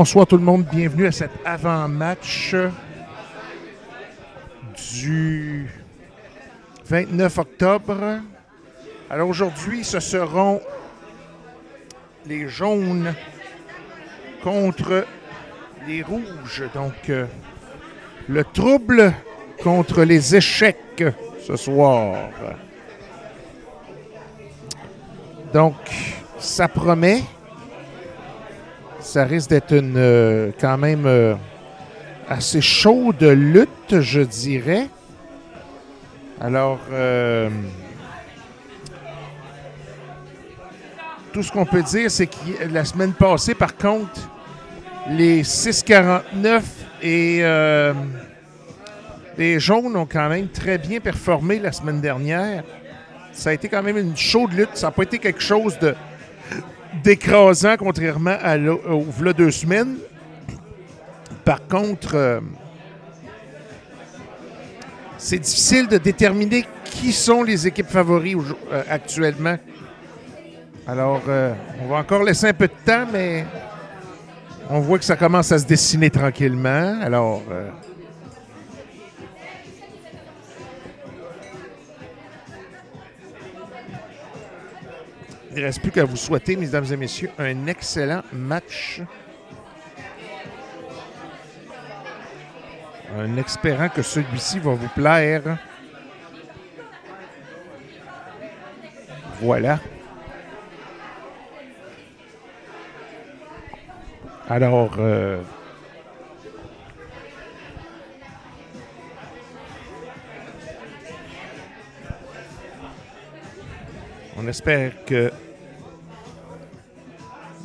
Bonsoir tout le monde, bienvenue à cet avant-match du 29 octobre. Alors aujourd'hui, ce seront les jaunes contre les rouges. Donc, euh, le trouble contre les échecs ce soir. Donc, ça promet. Ça risque d'être une euh, quand même euh, assez chaude lutte, je dirais. Alors, euh, tout ce qu'on peut dire, c'est que la semaine passée, par contre, les 6,49 et les jaunes ont quand même très bien performé la semaine dernière. Ça a été quand même une chaude lutte. Ça n'a pas été quelque chose de d'écrasant, contrairement à l'au- au deux semaines. Par contre, euh, c'est difficile de déterminer qui sont les équipes favoris euh, actuellement. Alors, euh, on va encore laisser un peu de temps, mais on voit que ça commence à se dessiner tranquillement. Alors, ne reste plus qu'à vous souhaiter, mesdames et messieurs, un excellent match. En espérant que celui-ci va vous plaire. Voilà. Alors, euh, on espère que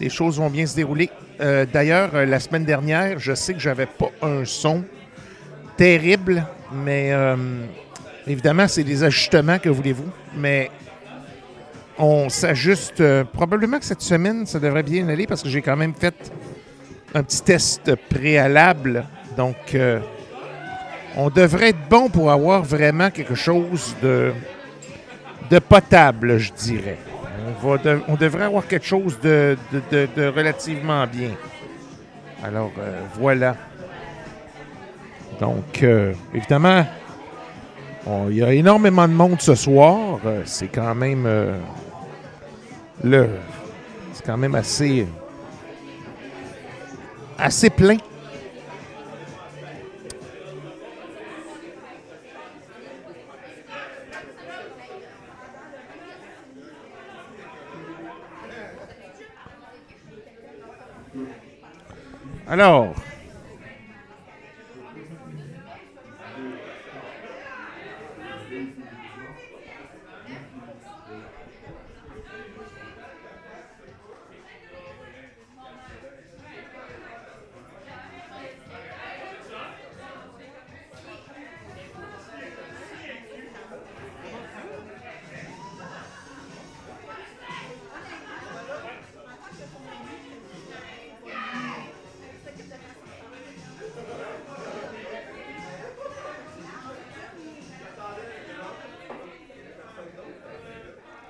les choses vont bien se dérouler. Euh, D'ailleurs, euh, la semaine dernière, je sais que j'avais pas un son terrible, mais euh, évidemment, c'est des ajustements, que voulez-vous. Mais on s'ajuste. probablement que cette semaine, ça devrait bien aller parce que j'ai quand même fait un petit test préalable. Donc, on devrait être bon pour avoir vraiment quelque chose de potable, je dirais. On, devrait avoir quelque chose de, relativement bien. Alors, euh, voilà. Donc, euh, évidemment, il y a énormément de monde ce soir. Euh, c'est quand même le, c'est quand même assez, assez plein. Alors,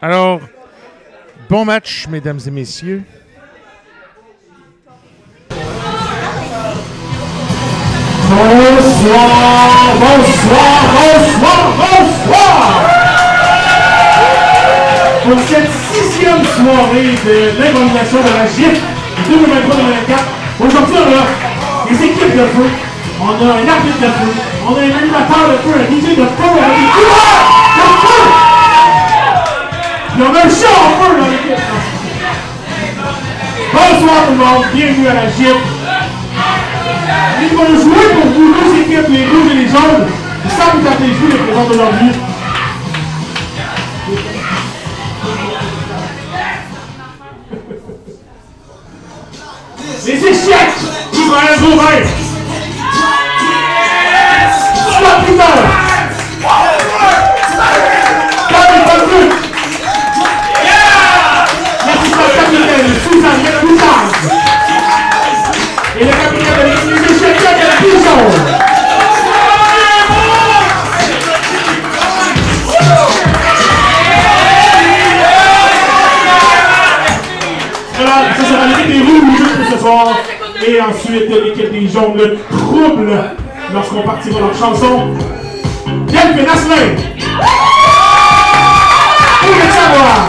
alors, bon match, mesdames et messieurs. Bonsoir, bonsoir, bonsoir, bonsoir! Pour cette sixième soirée de l'évaluation de la GIF 2023-2024, aujourd'hui on a des équipes de feu, on a un arbitre de feu, on a un animateur de feu, un DJ de feu, on a de feu! On a un chat en feu dans! Bonsoir tout le monde, bienvenue à la ils vont jouer pour vous les rouges et les jouer les présents d'aujourd'hui. Les échecs. Et ensuite, l'équipe des jaunes, le trouble, lorsqu'on partira leur chanson. Delphine Asselin! Où le savoir?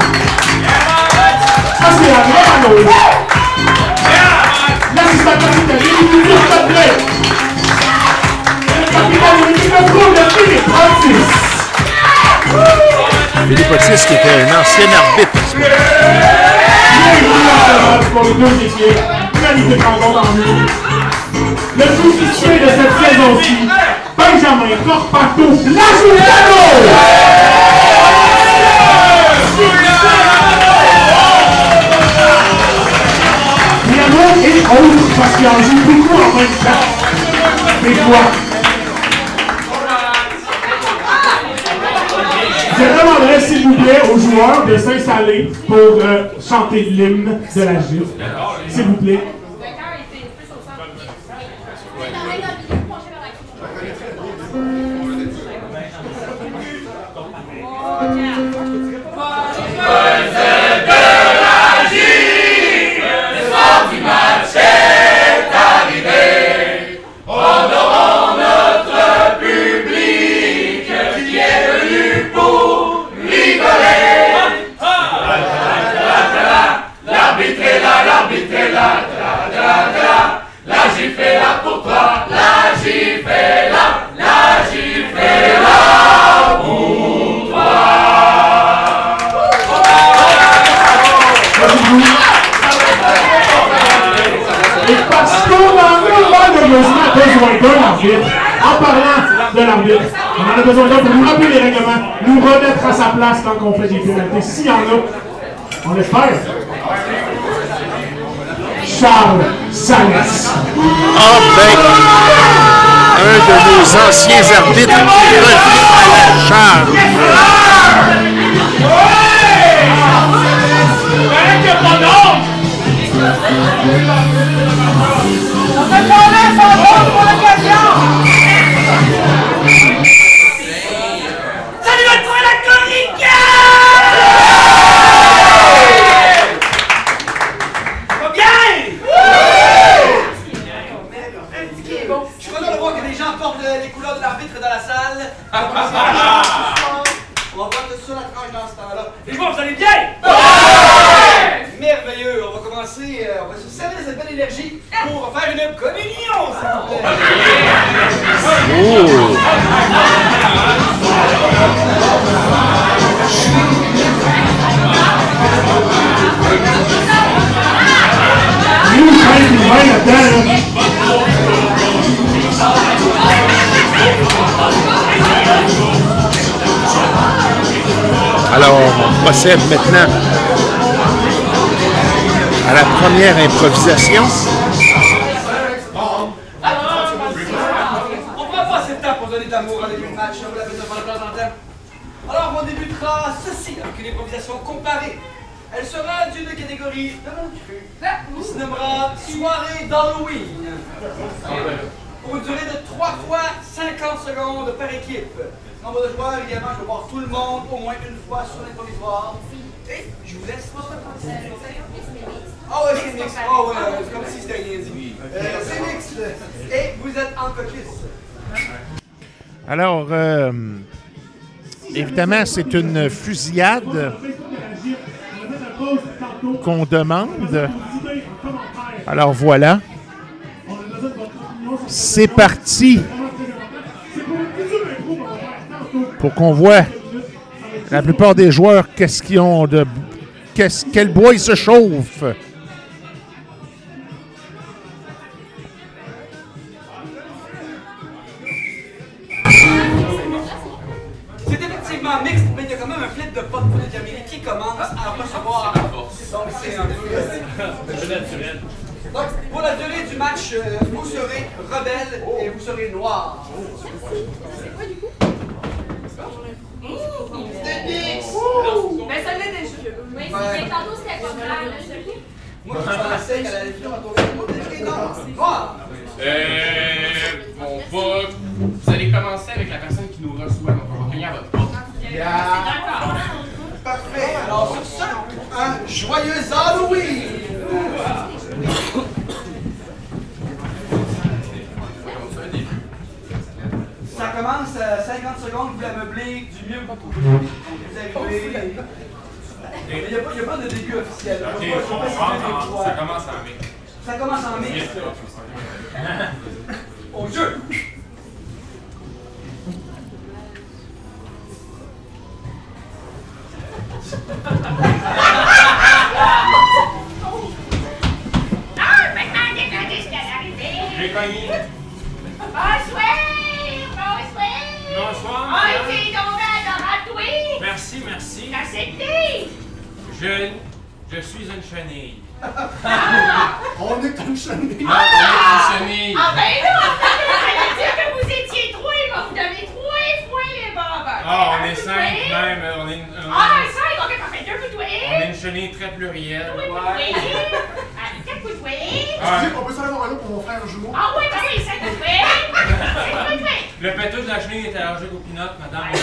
Ça, c'est la vraie Mano. L'assistant capitaine, il nous plaît. Le capitaine de l'équipe de trouble, Philippe Francis. Qui était un ancien arbitre. les deux rencontre en nous. Le de cette saison-ci, Benjamin Corpato Lajoutano! Piano et autres, parce qu'il en joue beaucoup en même temps. Des fois. Je demanderais, s'il vous plaît, aux joueurs de s'installer pour euh, chanter l'hymne de la gifle. S'il vous plaît. Malheureusement besoin d'un arbitre, en parlant de l'arbitre, on en a besoin d'un pour nous rappeler les règlements, nous remettre à sa place quand on fait des pénalités. S'il y en a, on espère. Charles Salès. Ah ben, un de nos anciens arbitres qui revient à la charge. Salut On va voir tout ça la tranche dans ce temps-là. Les joueurs, vous allez bien Merveilleux, on va commencer, euh, on va se servir de cette belle énergie pour faire une communion, s'il vous plaît. Nous, quand il va là-dedans, là. Alors, on procède maintenant à la première improvisation. On prend pas assez de temps pour donner de l'amour à début de match, on vous l'avez devant de temps en temps. Alors, on débutera ceci avec une improvisation comparée. Elle sera d'une catégorie de mon cru, qui se nommera Soirée d'Halloween. Pour une durée de 3 fois 50 secondes par équipe. Nombre de joueurs, évidemment, je vais voir tout le monde au moins une fois sur l'improvisoire. Et je vous laisse Ah ouais, c'est mixte. Ah ouais, c'est comme si c'était rien dit. Euh, c'est mixte. Et vous êtes en coquisse. Alors, euh, évidemment, c'est une fusillade qu'on demande. Alors voilà, c'est parti pour qu'on voit la plupart des joueurs qu'est-ce qu'ils ont de qu'est-ce quel bois ils se chauffent. C'est mixte, mais il y a quand même un flip de potes pour déterminer qui commence à recevoir. Donc, c'est un peu. Donc, pour la durée du match, euh, vous serez rebelle et vous serez noir. Ben, ça l'est déjà. Oui, mais tantôt c'était pas Moi, je pensais qu'elle allait finir à noir. Euh. Bon, pas. Vous allez commencer avec la personne qui nous reçoit, Parfait. Alors, sur ça, un joyeux Halloween! Ça commence euh, à 50 secondes, vous la meublez du mieux que vous arrivez. Il n'y a, pas de début officiel. Pas, ça commence en mai. Ça commence en mai. Au jeu! Ah, ah ben là, ça dire que vous étiez trois, mais vous donnez trois fois les barbes. Ah, on est cinq même. Euh, on est, euh, ah, ben, cinq, ok. Deux coups de On est une chenille très plurielle. Deux coups de ah, Quatre coups de Excusez, on peut s'en avoir un autre pour mon frère jumeau. Ah ben oui, oui, cinq coups de Le pétou de la chenille est allergique aux pinottes, madame.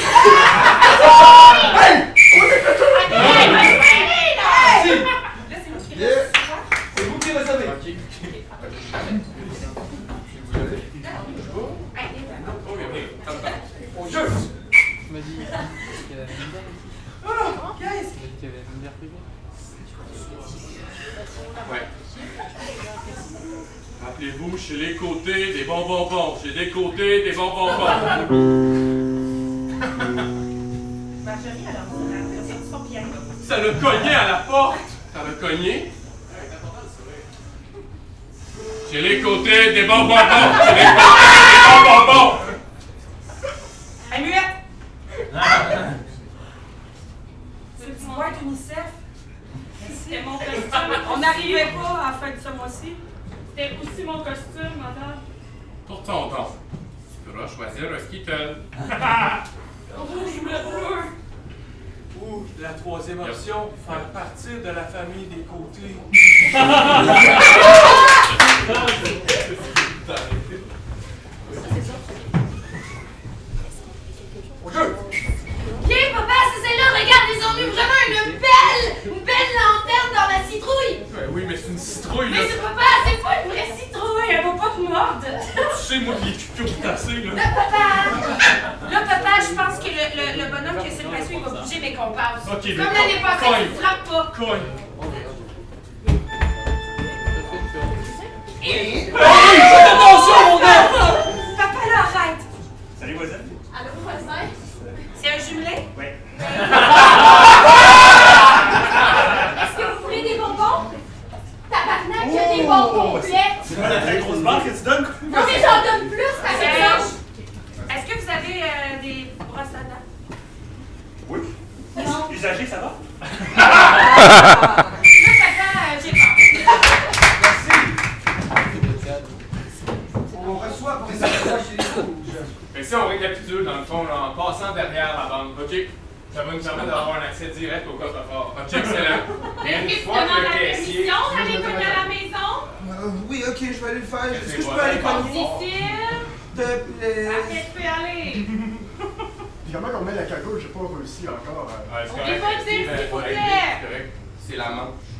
que tu donnes. Non, mais j'en donne plus, par. Est-ce que vous avez euh, des brosses à dents? Oui. Non. Usagé, ça va? Comment on met la cagoule, j'ai pas réussi encore. Euh. à... On n'est pas s'il vous plaît! C'est la manche.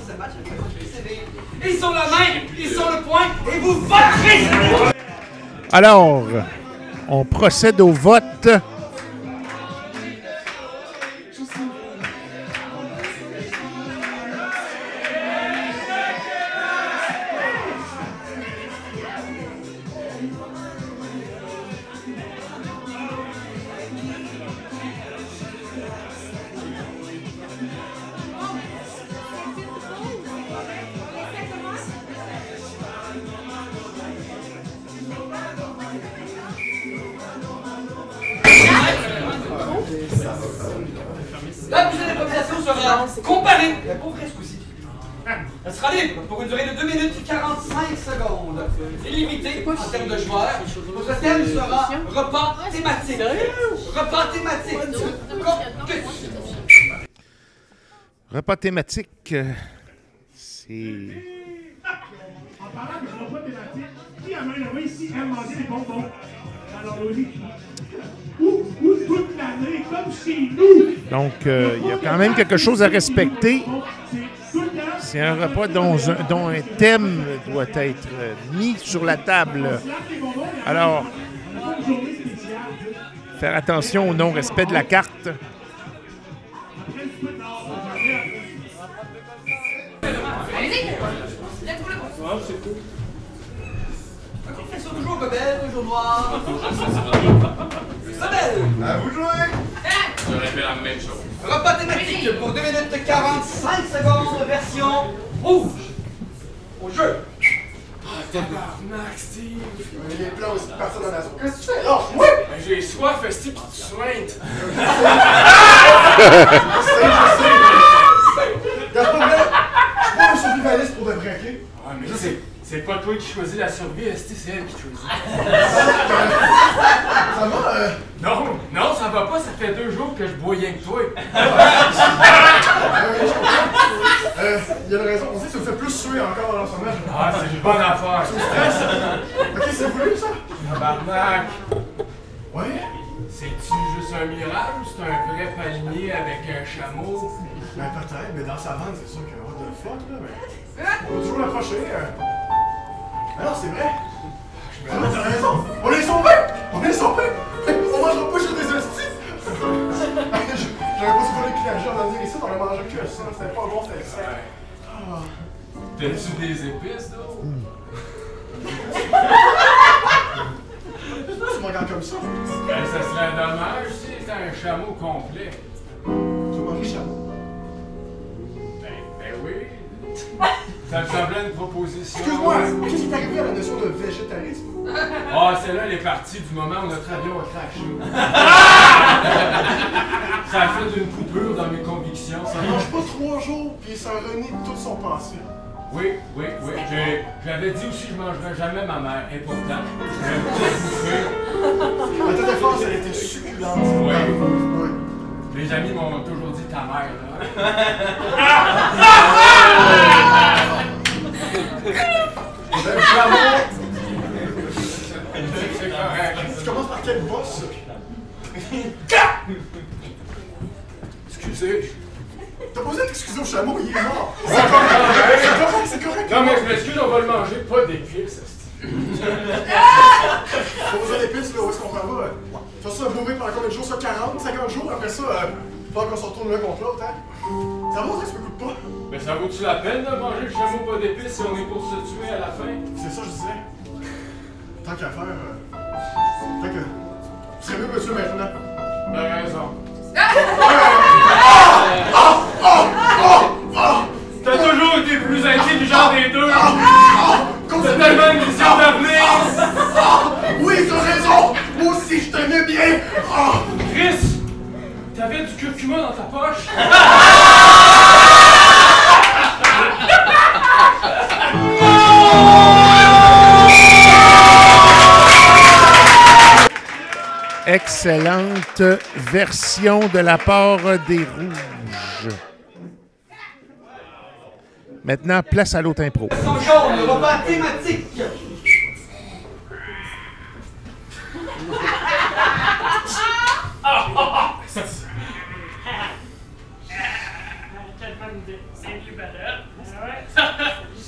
Ce match, sévir. Ils sont la main, ils sont le point, et vous voterez! Alors, on procède au vote. La prochaine improvisation sera pas vrai ce coup-ci. Elle sera libre pour une durée de 2 minutes 45 secondes. Illimité en termes de joueurs. Votre thème sera repas thématique. Repas thématique. Repas thématique. euh, C'est. En parlant de repas thématique, qui a main levée ici aime manger des bonbons? Alors, Loïc. Donc, euh, il y a quand même quelque chose à respecter. C'est un repas dont un, thème doit être euh, mis sur la table. Alors, faire attention au non-respect de la carte. Allez-y! Let's go, le Ok, question toujours rebelle, toujours noir. Rebelle! À vous de jouer! J'aurais fait la même chose. Repas thématique pour 2 minutes 45 secondes, version rouge. Au jeu. Tabarnak, Steve! Les plans aussi de partir dans la zone. Qu'est-ce que tu fais? Lâche, moi! Ben, J'ai soif, Steve, pis tu sointes! Y'a pas vrai. Je suis pas un survivaliste pour de vrai, ok? Ouais, mais c'est, c'est pas toi qui choisis la survie, c'est elle qui choisit? Ça va, euh? Non, non, ça va pas, ça fait deux jours que je bois rien que toi. Euh, il y a une raison. On dit que ça me fait plus suer encore dans l'ensemble. Ah, c'est une bonne affaire. Ok, c'est voulu, ça? Tabarnak! Ouais? C'est-tu juste un mirage ou c'est un vrai palmier avec un chameau? Ben, peut-être, mais dans sa vente, c'est sûr que what the fuck, là, mais. On va toujours l'approcher. Euh... Mais non, c'est vrai. Ah, mais t'as raison. On est sauvés! On est sauvés! On mangera pas juste des hosties! J'avais pas souffert les clients à venir ici, on a mangé que ça. C'était pas bon, c'était sec. Ah. T'as-tu des épices, là? Tu me regardes comme ça? Ben, ça serait dommage si c'était un chameau complet. Tu vas manger chameau. Oui. Ça me semblait une proposition. Excuse-moi, qu'est-ce qui est arrivé à la notion de végétarisme? Ah, celle-là, elle est partie du moment où notre avion a craché. ça a fait une coupure dans mes convictions. Ça mange pas trois jours, puis ça renie tout son passé. Oui, oui, oui. J'ai- J'avais dit aussi que je mangerais jamais ma mère. Et pourtant, j'ai tout bouffé. À ta défense, elle était succulente. Oui. Ouais. Les amis m'ont toujours dit ta mère. Là. C'est correct. tu commences par quel boss? Excusez. T'as pas besoin de t'excuser au chameau, il est mort. C'est correct, c'est correct, c'est correct. Non, mais je m'excuse, on va le manger, pas d'épices. Pas besoin d'épices, là, où est-ce qu'on s'en va? euh? Faire ça vomir pendant combien de jours? Ça, 40, 50 jours? Après ça, euh, faut qu'on se retourne l'un contre l'autre, hein? Ça va, ça, ça me coûte pas? Mais ça vaut-tu la peine de manger le chameau pas d'épices si on est pour se tuer à la fin? C'est ça, je disais. Tant qu'à faire, euh, tant que. Ce serait mieux monsieur maintenant. T'as raison. T'as toujours été plus intelligent des deux! T'as tellement une vision d'avenir! Oui, t'as raison! Moi aussi, je t'aimais bien! Ah! Chris! T'avais du curcuma dans ta poche? Excellente version de la part des Rouges. Maintenant, place à l'autre impro. Thématique.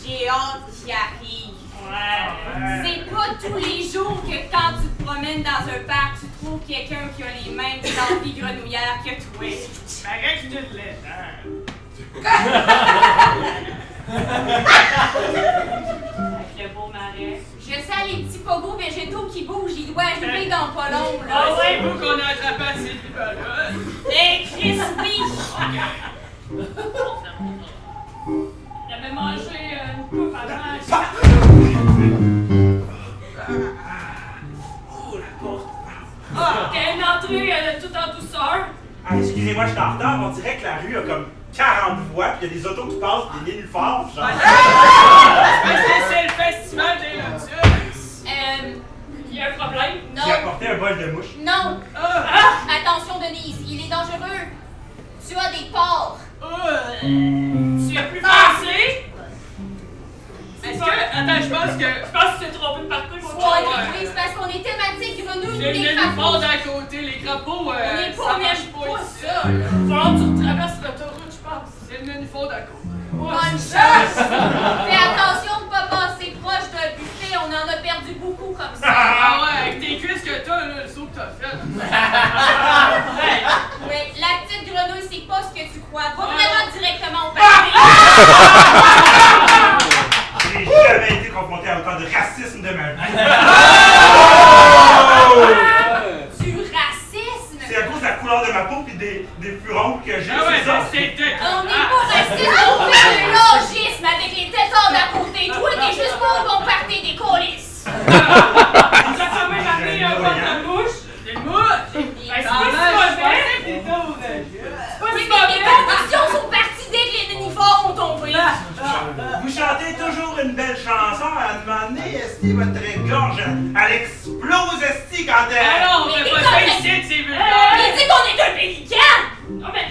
J'ai hâte qu'il arrive. Ouais. C'est pas tous les jours que quand tu te promènes dans un parc, tu trouves quelqu'un qui a les mêmes envies grenouillères que toi. Que. Avec le beau marais. Je sens les petits pogos végétaux qui bougent, ils doivent arriver dans pas long, là. Ah ouais, vous qu'on a attrapé à ces là Hey, Chris, oui! J'avais mangé euh, une coupe avant. Ah, t'es une entrée euh, tout en douceur. Ah, excusez-moi, je suis en retard. On dirait que la rue a comme 40 voies, puis il y a des autos qui passent, des nénuphars, genre. Que c'est le festival des lotus. Euh, Il y a un problème? J'ai non, apporté un bol de mouches. non. Ah, Attention, Denise, il est dangereux. Tu as des porcs. euh, tu as plus pensé? Est-ce que. Attends, je pense que. Je pense que tu t'es trompé de parcours pour Ouais, oui, c'est parce qu'on est thématique grenouille J'ai des le crapauds. fort d'à côté, les crapauds, euh, On est pas ça marche pas pas ici. ça. Il va falloir que tu traverses l'autoroute, pense. C'est le nénuphar d'à côté. Bonne chance! Fais attention de pas passer proche d'un buffet, on en a perdu beaucoup comme ça. Ah ouais, avec tes cuisses que t'as, là, le saut que t'as fait. Oui, la petite grenouille, c'est pas ce que tu crois. Va vraiment directement au party. J'ai jamais été confronté à autant de racisme de ma vie. Du racisme. C'est à cause de ma peau puis des, des furons que j'ai. ah ouais, c'est ça. donc c'était. On n'est pas raciste, on fait le logisme avec les tétards d'à côté. Toi, t'es juste pas au bon party des a quand même amené un pot de mouche. Des mouches! Ben, c'est pas si mauvais. C'est pas si les conditions sont Vous chantez toujours une belle chanson, à un moment donné, esti, votre gorge, elle explose, esti, quand elle... Ah non, fait t'es pas le- ici, c'est Il vulgaire. dit qu'on est un pélican. Non, mais.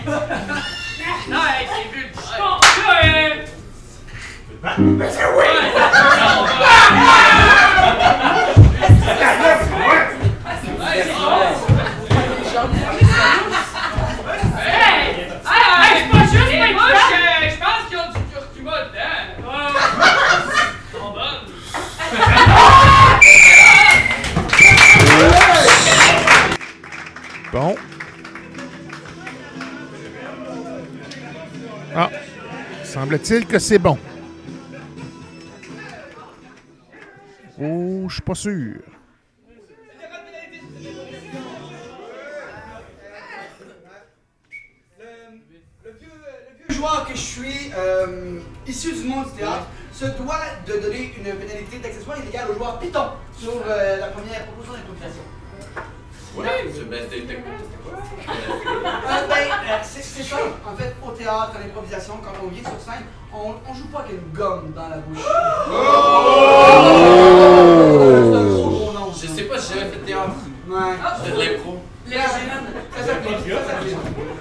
Non, c'est vulgaire. Euh. Mais c'est oui! Hey! Hey, juste les mouches, euh, je pense qu'ils ont du curcuma dedans. Ils sont bonnes. Bon. Ah, semble-t-il que c'est bon. Oh, je suis pas sûr. Le joueur que je suis, euh, issu du monde du théâtre, se doit de donner une pénalité d'accessoire illégale au joueur Python sur euh, la première proposition d'improvisation. Oui, c'est ben? Euh, ben, euh, c'est c'est ça. En fait, au théâtre, à l'improvisation, quand on vient sur scène, on, on joue pas avec une gomme dans la bouche. C'est un gros gros nom. Je sais pas si j'avais fait de théâtre. Ouais. C'était de l'impro. Les ça. Ça.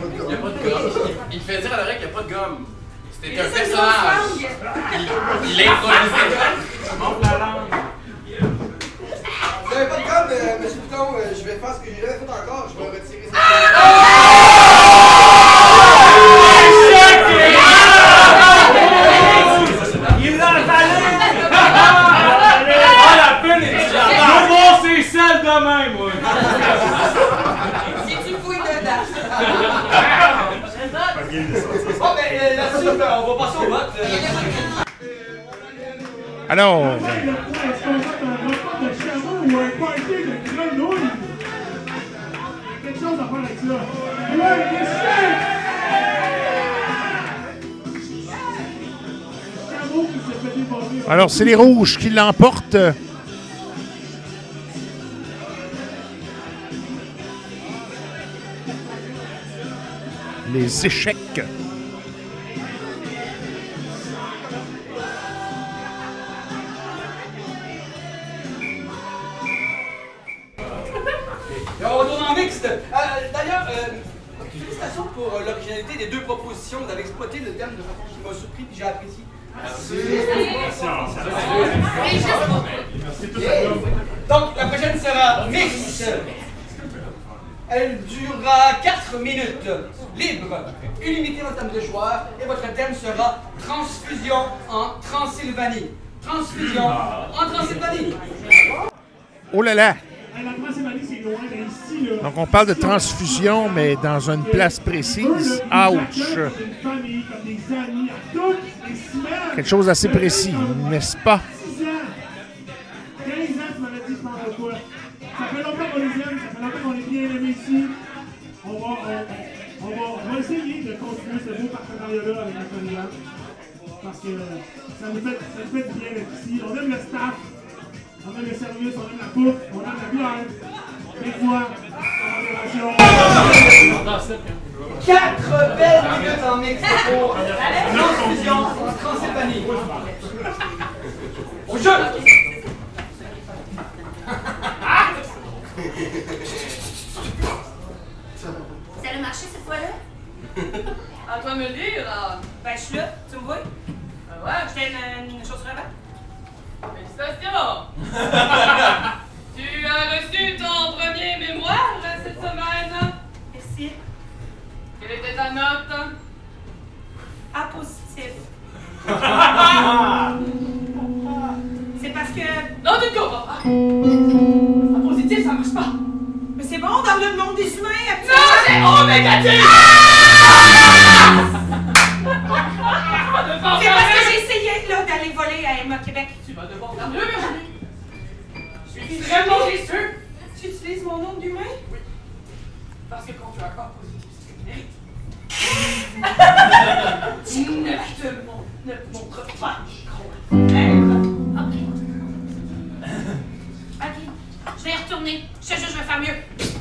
Il n'y a pas de gomme. Il, fait dire à l'oreille qu'il n'y a pas de gomme. C'était un C'est personnage. Grosse Il, alors c'est les rouges qui l'emportent. Les échecs. On retourne en mixte. Euh, D'ailleurs, euh, félicitations pour euh, l'originalité des deux propositions. Vous avez exploité le thème de façon qui m'a surpris et j'ai apprécié. De. Et votre thème sera transfusion en Transylvanie. Transfusion en Transylvanie. Oh là là! Là. Donc on parle de transfusion, mais dans une place précise. Ouch! Quelque chose d'assez précis, n'est-ce pas? Avec la. Parce que ça nous, fait, ça nous fait bien d'être ici. On aime le staff, on aime le service, on aime la bouffe, on aime la bière. Des fois, collaboration. 4 belles minutes en pour transfusion en Transylvanie. Au jeu! Ça a marché cette fois-là? À toi de me le dire. ah. Ben, je suis là, tu me vois? Ah ouais, Je t'ai une, une chose avant. félicitations. tu as reçu ton premier mémoire là, cette semaine. Merci. Quelle était ta note? A positif. C'est parce que. Non, tu ne comprends pas. En positif, ça marche pas. Mais c'est bon dans le monde des humains, Non, c'est O négatif! C'est parce que j'ai essayé là, d'aller voler à Emma Québec. Tu vas devoir faire. Je suis extrêmement déçu. Tu utilises mon nom d'humain? Parce que quand tu as un positif, c'est. Tu ne te montre pas, gros. Ok, je vais y retourner. Je jure, je vais faire mieux.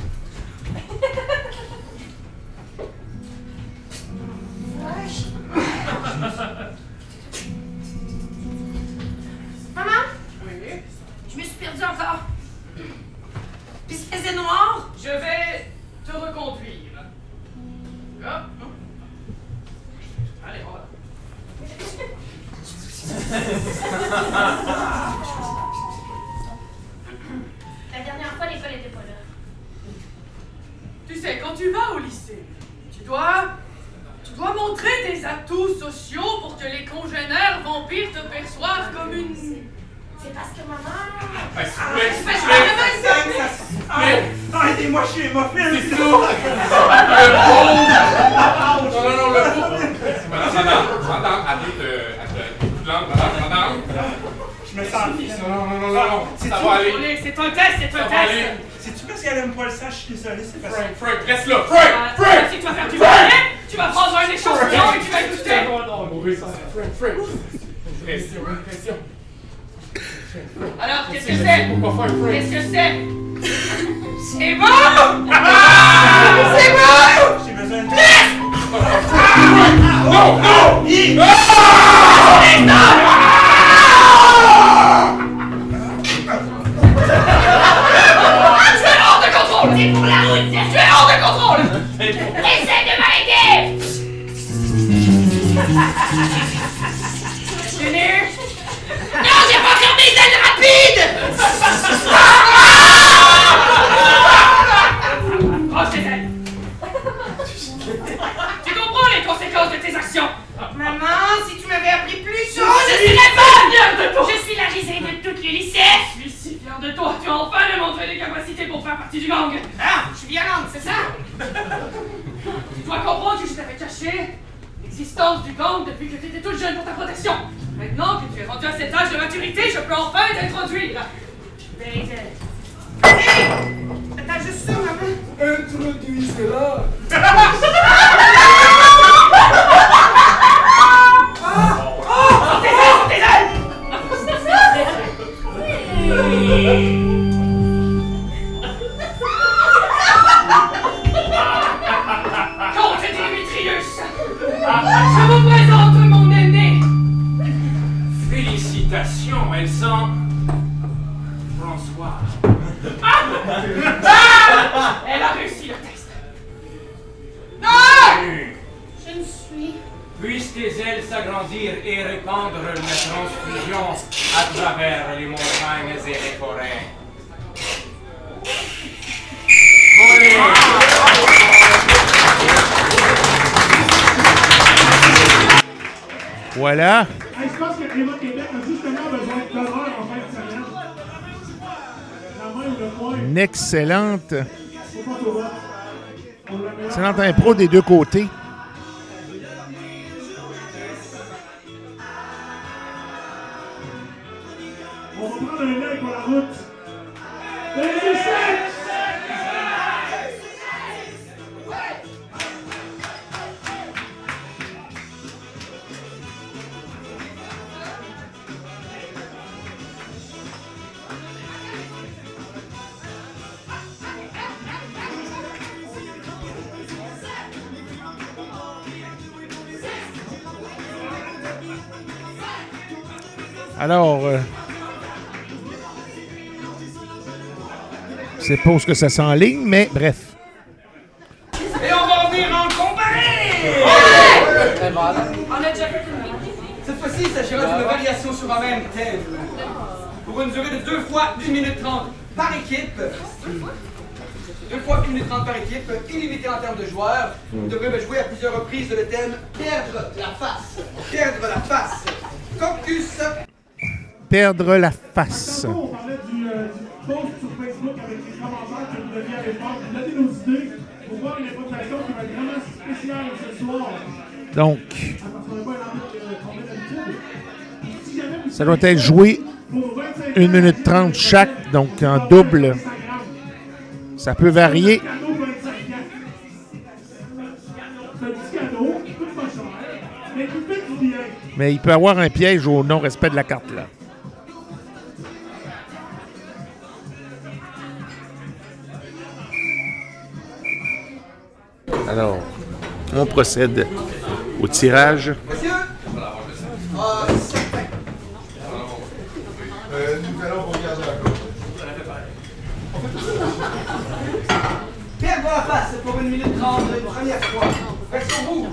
Excellente impro des deux côtés. Alors, euh, sais pas où ce que ça s'enligne, mais bref. Et on va venir en comparer On a déjà fait une Cette fois-ci, il s'agira d'une variation sur un même thème. Pour une durée de 2 fois 1 minute 30 par équipe. 2 fois 1 minute 30 par équipe, illimité en termes de joueurs. Vous devrez me jouer à plusieurs reprises le thème Perdre la face. Perdre la face. Caucus. Perdre la face. Tantôt, on parlait du, euh, du post sur Facebook avec les commentaires que vous deviez aller faire. Vous donnez nos idées pour voir une improvisation qui va être vraiment spéciale ce soir. Donc, euh, ça doit être joué pour 25 1 minute 30 chaque, donc en double. Ça peut varier. cadeau 25 C'est un petit cadeau qui coûte pas cher, mais il peut y avoir un piège au non-respect de la carte là. Alors, on procède au tirage. Monsieur certain. Nous allons regarder la corde. Perdre la face pour 1 minute 30 une première fois. Version rouge.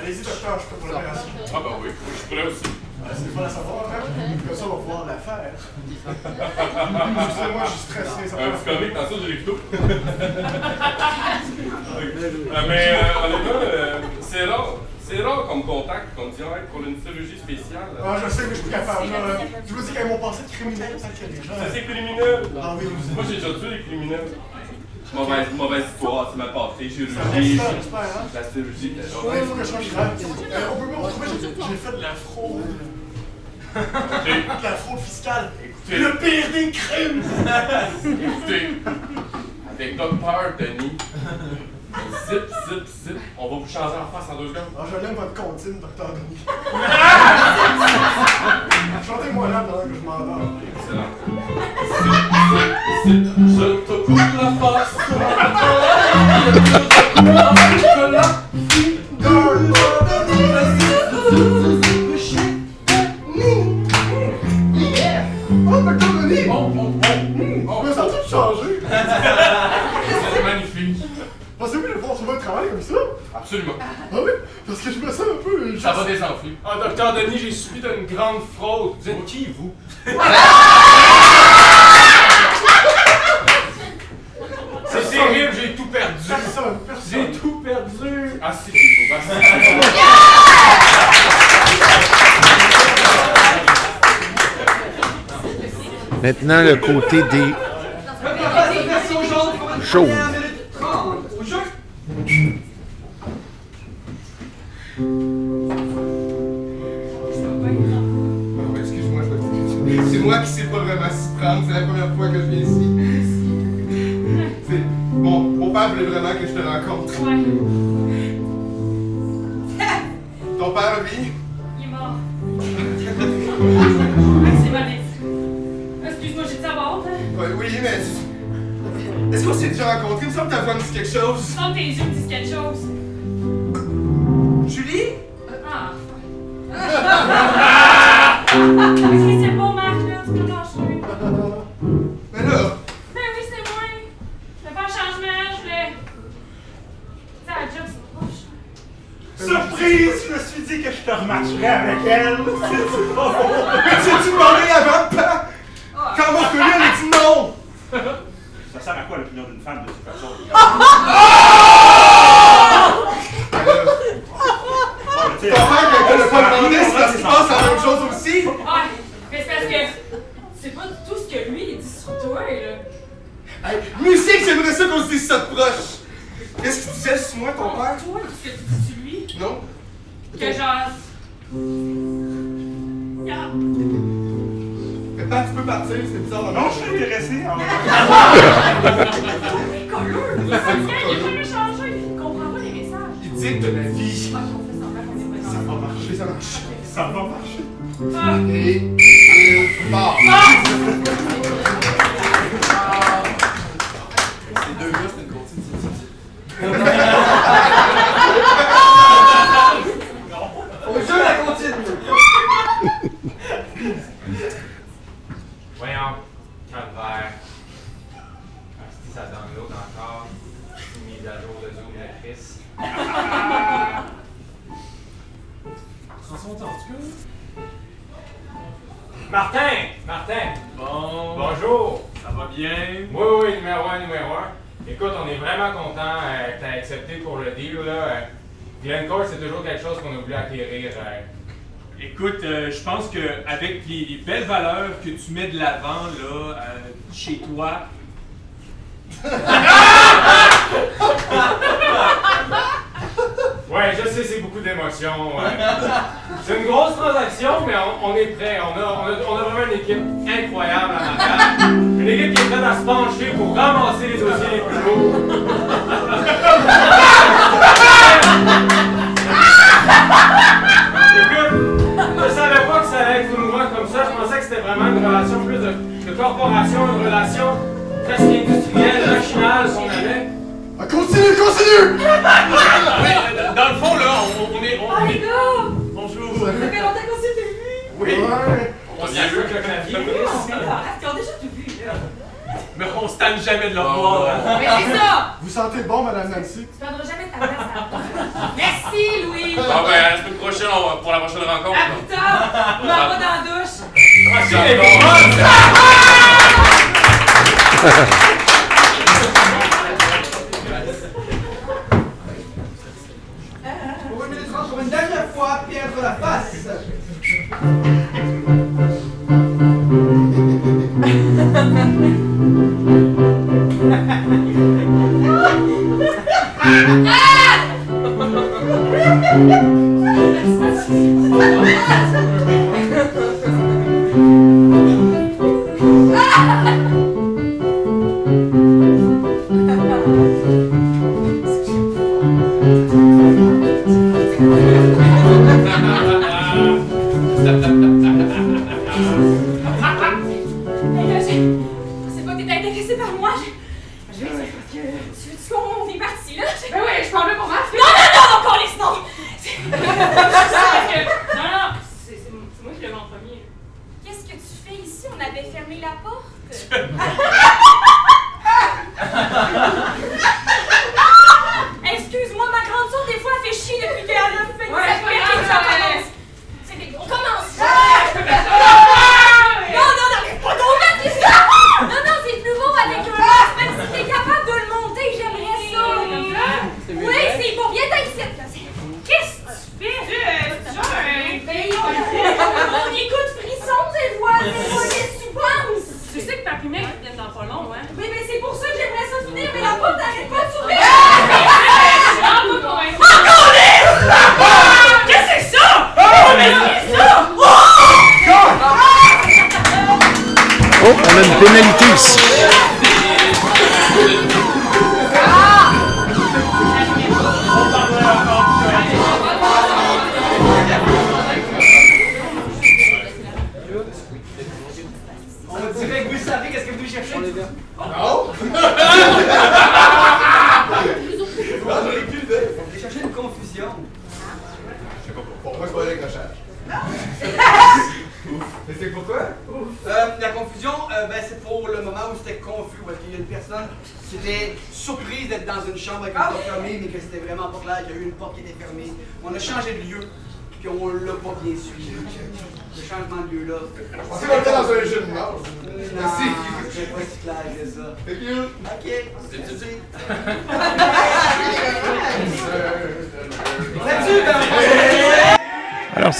Allez-y, docteur, je peux pour l'opération. Ah bah oui, je suis prêt aussi. Ah, C'est pas à savoir, hein? Comme ça, on va pouvoir la faire. Excusez-moi, je suis stressé. Ça Un petit comique dans ça, j'ai les couteaux. Euh, mais euh, euh, c'est rare. C'est rare comme contact, comme direct pour une chirurgie spéciale. Ah, je sais que je suis plus capable. là. Je me dis qu'avec mon passé de criminel, ça des gens. C'est criminel. Ah oui, oui. Moi, j'ai déjà tué les criminels. Mauvaise, mauvaise histoire, c'est ma passée, Ça chirurgie. hein? La chirurgie, là. Ouais, il faut que je change de euh, On peut me retrouver, j'ai j'ai fait de la fraude. De la fraude fiscale. Écoutez. Le pire des crimes! Écoutez, avec Docteur Denis, zip, zip, zip, on va vous changer en face en deux secondes. Ah, je l'aime votre comptine, docteur Denis. Chantez-moi là pendant que je m'endors. Excellent. Zip, zip, zip, je te coupe la face. Je te coupe la face. Oh, docteur Denis! Oh, Je me sens tout changé. C'est magnifique. Pensez-vous que je vais pouvoir trouver un travail comme ça? Absolument. Ah oui? Parce que je me sens un peu... Ça va désenfler. Ah, docteur Denis, j'ai subi d'une grande fraude. Vous êtes qui, vous? C'est terrible, j'ai tout perdu. Personne, J'ai tout perdu. Asseyez-vous, asseyez-vous. Maintenant, le côté des jaunes. C'est moi qui sais pas vraiment s'y prendre, c'est la première fois que je viens ici. Bon, mon père voulait vraiment que je te rencontre. Ton père, lui? Il est mort. oublié, mais. Est-ce qu'on s'est déjà rencontrés? Il me semble que ta voix me dit quelque chose. Il me semble que tes yeux me disent quelque chose. Julie? Ah. Est-ce ah, c'est bon, Marc, là? Tu peux lâcher. Mais là. Ben oui, c'est moi. Je voulais faire un changement, je voulais. Ça, la job, c'est pas cher. Surprise! Je me suis dit que je te rematcherais avec elle. C'est-tu bon? Mais tu demandé avant? It's all about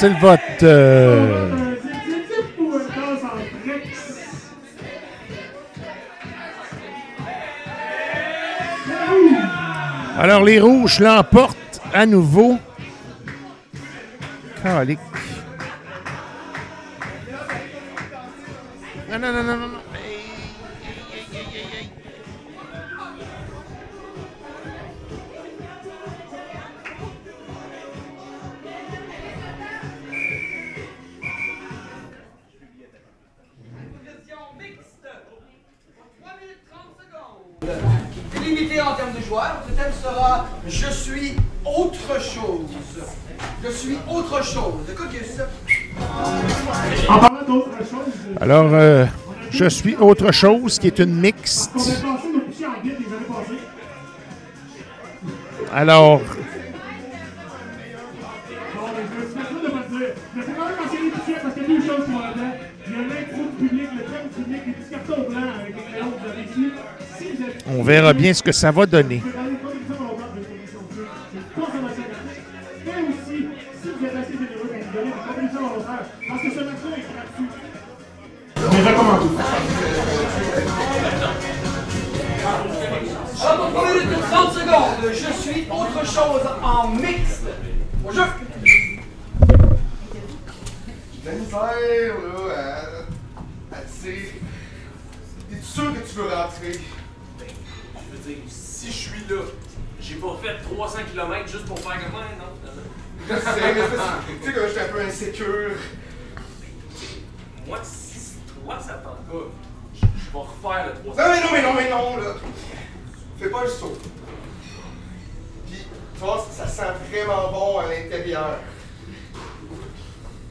le vote. euh. Alors, les rouges l'emportent à nouveau. Joueurs, le thème sera Je suis autre chose. Je suis autre chose. En parlant d'autre chose, Alors, euh, je suis autre chose qui est une mixte. on on verra bien ce que ça va donner. Vous allez pas une volontaire de commission publique, c'est consommation gratuite. Mais aussi, si vous êtes assez généreux pour nous donner des contributions volontaires, parce que ce match-là est gratuit. Mais recommandé. Alors, pour 3 minutes et 30 secondes, je suis autre chose en mixte. Au jeu. La misère, là, à, à dire, si je suis là, j'ai pas fait 300 km juste pour faire comme non? Je sais, mais ça, c'est- tu sais, que j'étais un peu insécure. Moi, si toi ça tente pas, je je vais refaire le 300. Non, mais non, mais non, mais non, là. Fais pas le saut. Puis, tu vois, ça sent vraiment bon à l'intérieur.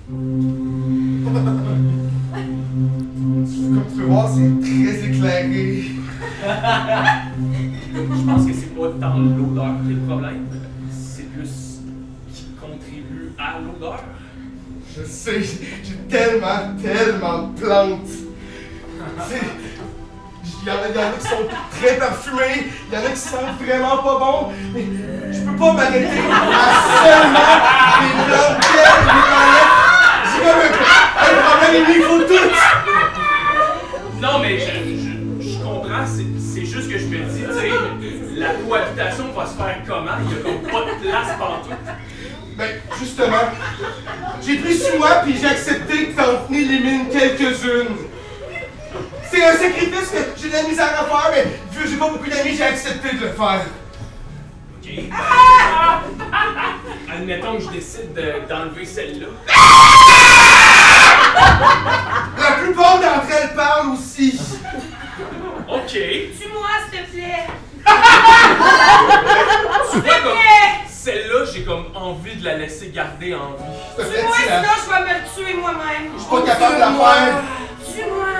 Comme tu peux voir, c'est très éclairé. pas tant l'odeur qui est le problème, c'est plus qui contribue à l'odeur. Je sais, j'ai tellement, tellement de plantes. Il y, en a, il y en a qui sont très parfumés, il y en a qui sentent vraiment pas bon, mais je peux pas m'arrêter à seulement des plantes. C'est comme un, un problème, il faut tout. Non, mais je, je- je comprends, c'est la cohabitation va se faire comment? Il y a comme pas de place partout. Ben, justement, j'ai pris sur moi puis j'ai accepté que t'en élimines quelques-unes. C'est un sacrifice que j'ai de la misère à faire, mais vu que j'ai pas beaucoup d'amis, j'ai accepté de le faire. Ok. Admettons que je décide de- d'enlever celle-là. La plupart d'entre elles parlent aussi. Ok. Tue-moi, s'il te plaît. Tu vois comme celle-là, j'ai comme envie de la laisser garder en vie. Tue-moi, sinon je vais me le tuer moi-même. Je suis pas capable de la faire. Tue-moi.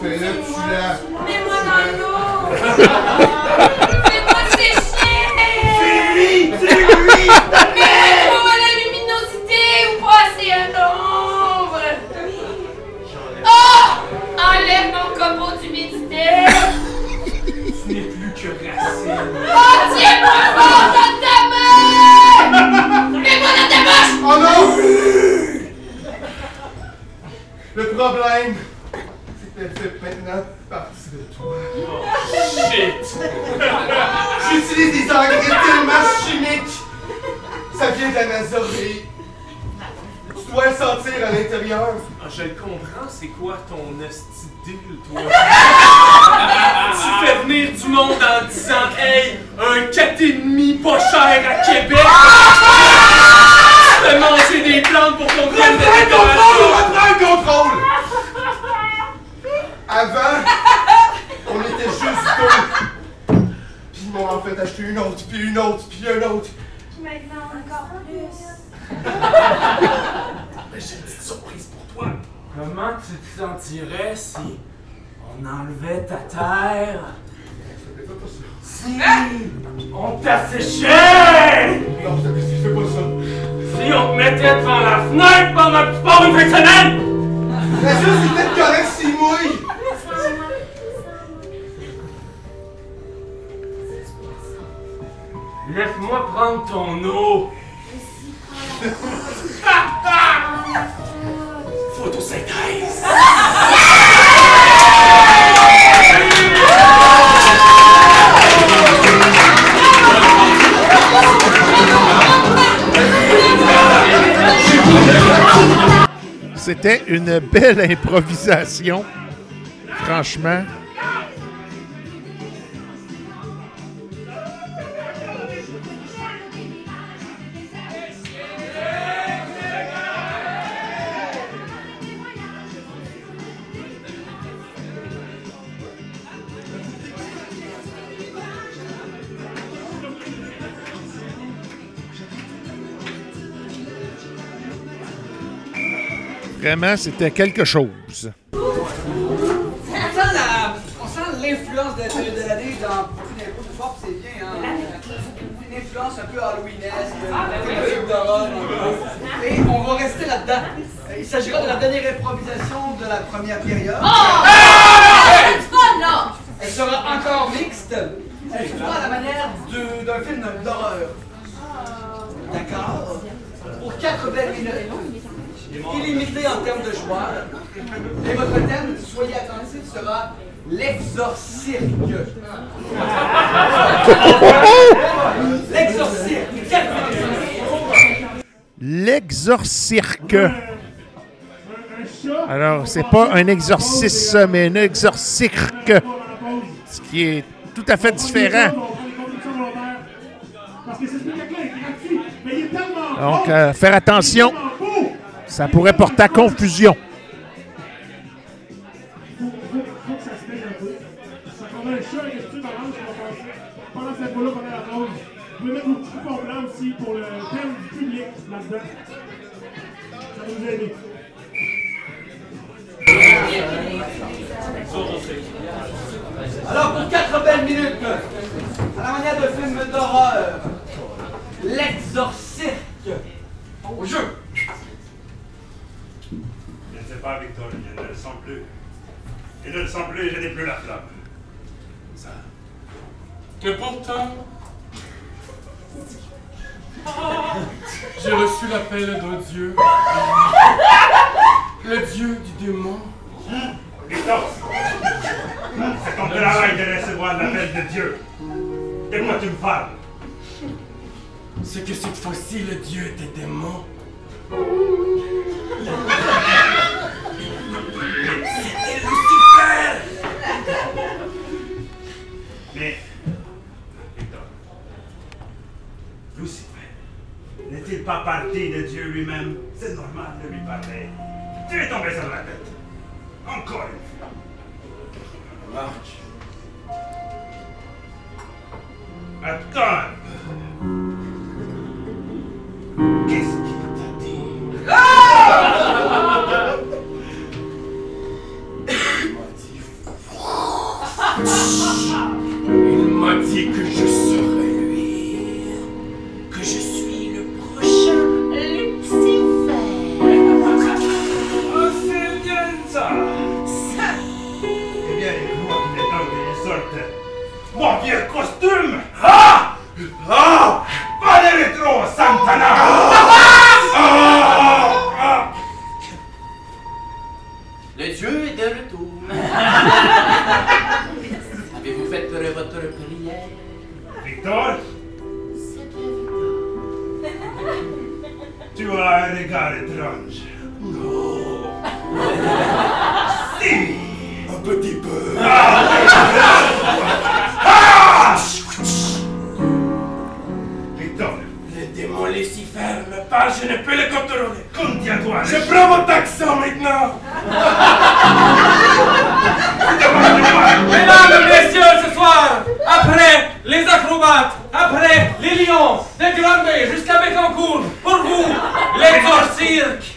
Fais-le, tu Mets-moi dans l'eau. Fais-moi sécher. C'est lui! C'est lui! Mais la luminosité ou pas assez à l'ombre. Oh! Enlève mon copeau d'humidité. Que racine. Oh, tiens-moi fort dans ta main! Mets-moi dans ta bouche! Oh non! Le problème, c'est qu'elle fait maintenant partie de toi. Shit! J'utilise des engrais tellement chimiques. Ça vient de la. Tu dois le sentir à l'intérieur. Ah, je le comprends, c'est quoi ton hostie deal, toi? tu fais venir du monde en disant Hey, un 4,5 pas cher à Québec! tu fais manger des plantes pour ton crème de Reprends le décoration! contrôle! Reprends le contrôle! Avant, on était juste deux. Puis ils m'ont en fait acheté une autre, puis une autre, puis une autre. Puis maintenant, encore plus. J'ai une petite surprise pour toi. Comment tu te sentirais si on enlevait ta terre? Si on t'asséchait! Non, ça fais pas ça. Si on te mettait devant la fenêtre pendant que tu pars une fin de semaine! Mais ça, c'est peut-être correct s'il mouille. Laisse-moi prendre ton eau! C'était une belle improvisation. Franchement. Vraiment, c'était quelque chose. On sent la- on sent l'influence de la série de l'année dans beaucoup d'impôts de force, c'est bien, hein? Une influence un peu halloweenesque, un peu d'horreur. Et on va rester là-dedans. Euh, Il s'agira de la dernière improvisation de la première période. Oh! C'est fun, là! Elle sera encore mixte. Elle se fera à la manière de- d'un film d'horreur. D'accord? Pour quatre belles minutes. Illimité en termes de joueurs. Et votre thème, soyez attentifs, sera l'exorcirque. L'exorcirque. Quatre minutes. L'exorcirque. Alors, c'est pas un exorcisme, mais un exorcirque. Ce qui est tout à fait différent. Donc, euh, faire attention. Ça pourrait porter à confusion. Faut, faut, faut que ça se mette un peu. Ça prendra un chat et costume orange qu'on va passer pendant cette fois-là, pendant la pause. Vous pouvez mettre vos petits coupons blancs aussi pour le thème du public là-dedans. Ça va vous aider. Alors, pour quatre belles minutes, à la manière de film d'horreur, l'exorcirque. Au jeu. Pas, Victor, je ne le sens plus. Je ne le sens plus, je n'ai plus la flamme. Ça. Et pourtant, j'ai reçu l'appel d'un dieu. Le dieu du démon. Victor C'est ton travail de recevoir l'appel de Dieu. De quoi tu me parles? C'est que cette fois-ci, le dieu était démon. Lucifer Mais, Victor, Lucifer, n'est-il pas parti de Dieu lui-même? C'est normal de lui parler. Tu es tombé sur la tête. Encore une fois. Attends Qu'est-ce il m'a dit que je serais lui. Que je suis le prochain Lucifer. Oh, c'est bien ça Eh bien, il croit qu'il est temps qu'il sorte. Mon vieux costume Ah Ah le Dieu est de retour. Avez-vous fait votre prière? Victor? Tu as un regard étrange. Non. si! Un petit peu. Ah! Si ferme, pas je ne peux le contrôler. Contiens-toi. Je prends mon accent maintenant. Mesdames et messieurs, ce soir, après les acrobates, après les lions, les grandes jusqu'à Bécancourt, pour vous, les corps cirques.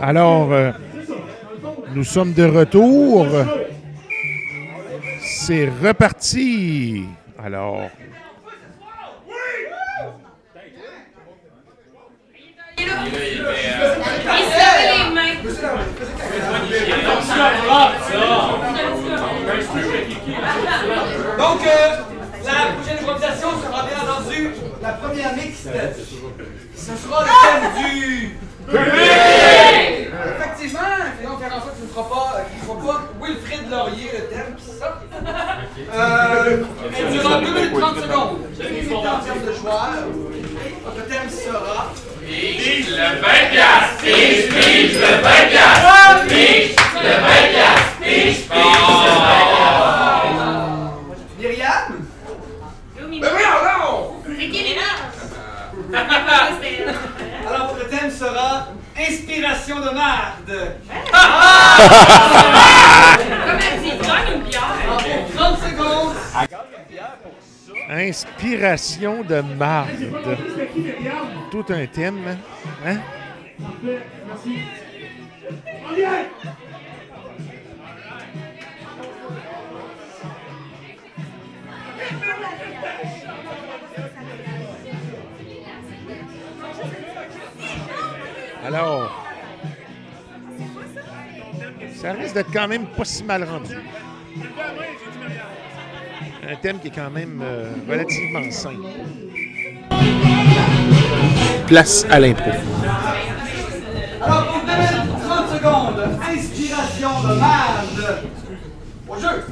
Alors, euh, nous sommes de retour. C'est reparti. là, inspiration de marde. Comme elle dit, gagne une bière. En 30 secondes. Inspiration de marde. Tout un thème, hein? hein? Merci. On y est! Alors, ça risque d'être quand même pas si mal rendu. Un thème qui est quand même euh, relativement simple. Place à l'impro. Alors, pour vous 30 secondes, inspiration de mage. Au jeu!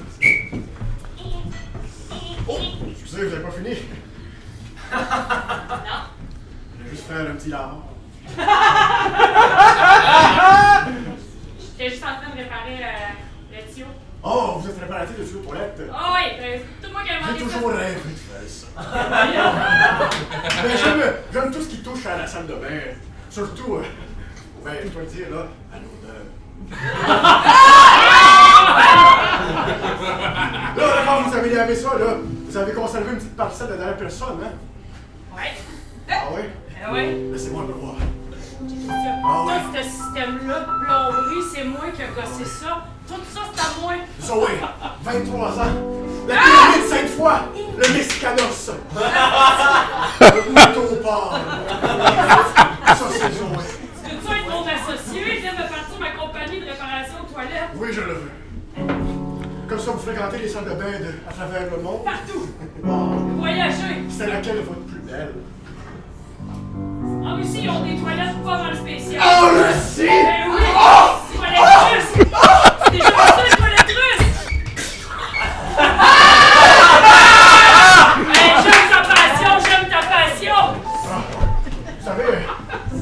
Oh, excusez, vous n'avez pas fini? non. Je vais juste faire un petit larme. J'étais juste en train de réparer euh, le tuyau. Oh, vous êtes réparateur de tuyaux toilettes? Oh oui, euh, c'est tout moi qui ai J'ai inventé ça. toujours rêvé de faire ça. Mais j'aime, j'aime tout ce qui touche à la salle de bain. Surtout, euh, ben, je dois le dire, là, à l'odeur. là, quand vous avez lavé ça, là, vous avez conservé une petite parcelle de la dernière personne, hein? Ouais. Ah oui? Ah ouais. Laissez-moi le voir. Tout ce système-là plomberie, c'est moi qui ai gossé ça. Tout ça, c'est à moi. Zoé, 23 ans. La pyramide cinq fois. Le Mexicanos. le mouton pâle. Ça, c'est Zoé. Tu veux être mon associé? Je viens de partir ma compagnie de réparation de toilettes. Oui, je le veux. Comme ça, vous fréquentez les salles de bain de- à travers le monde. Partout. Bon. Voyager. C'est laquelle est votre plus belle? En Russie, ils ont des toilettes pas mal spéciales. En Russie? Ben oui! Oh! Toilettes russes! C'est déjà ça, les toilettes russes! Hey, j'aime ta passion, j'aime ta passion! Vous savez,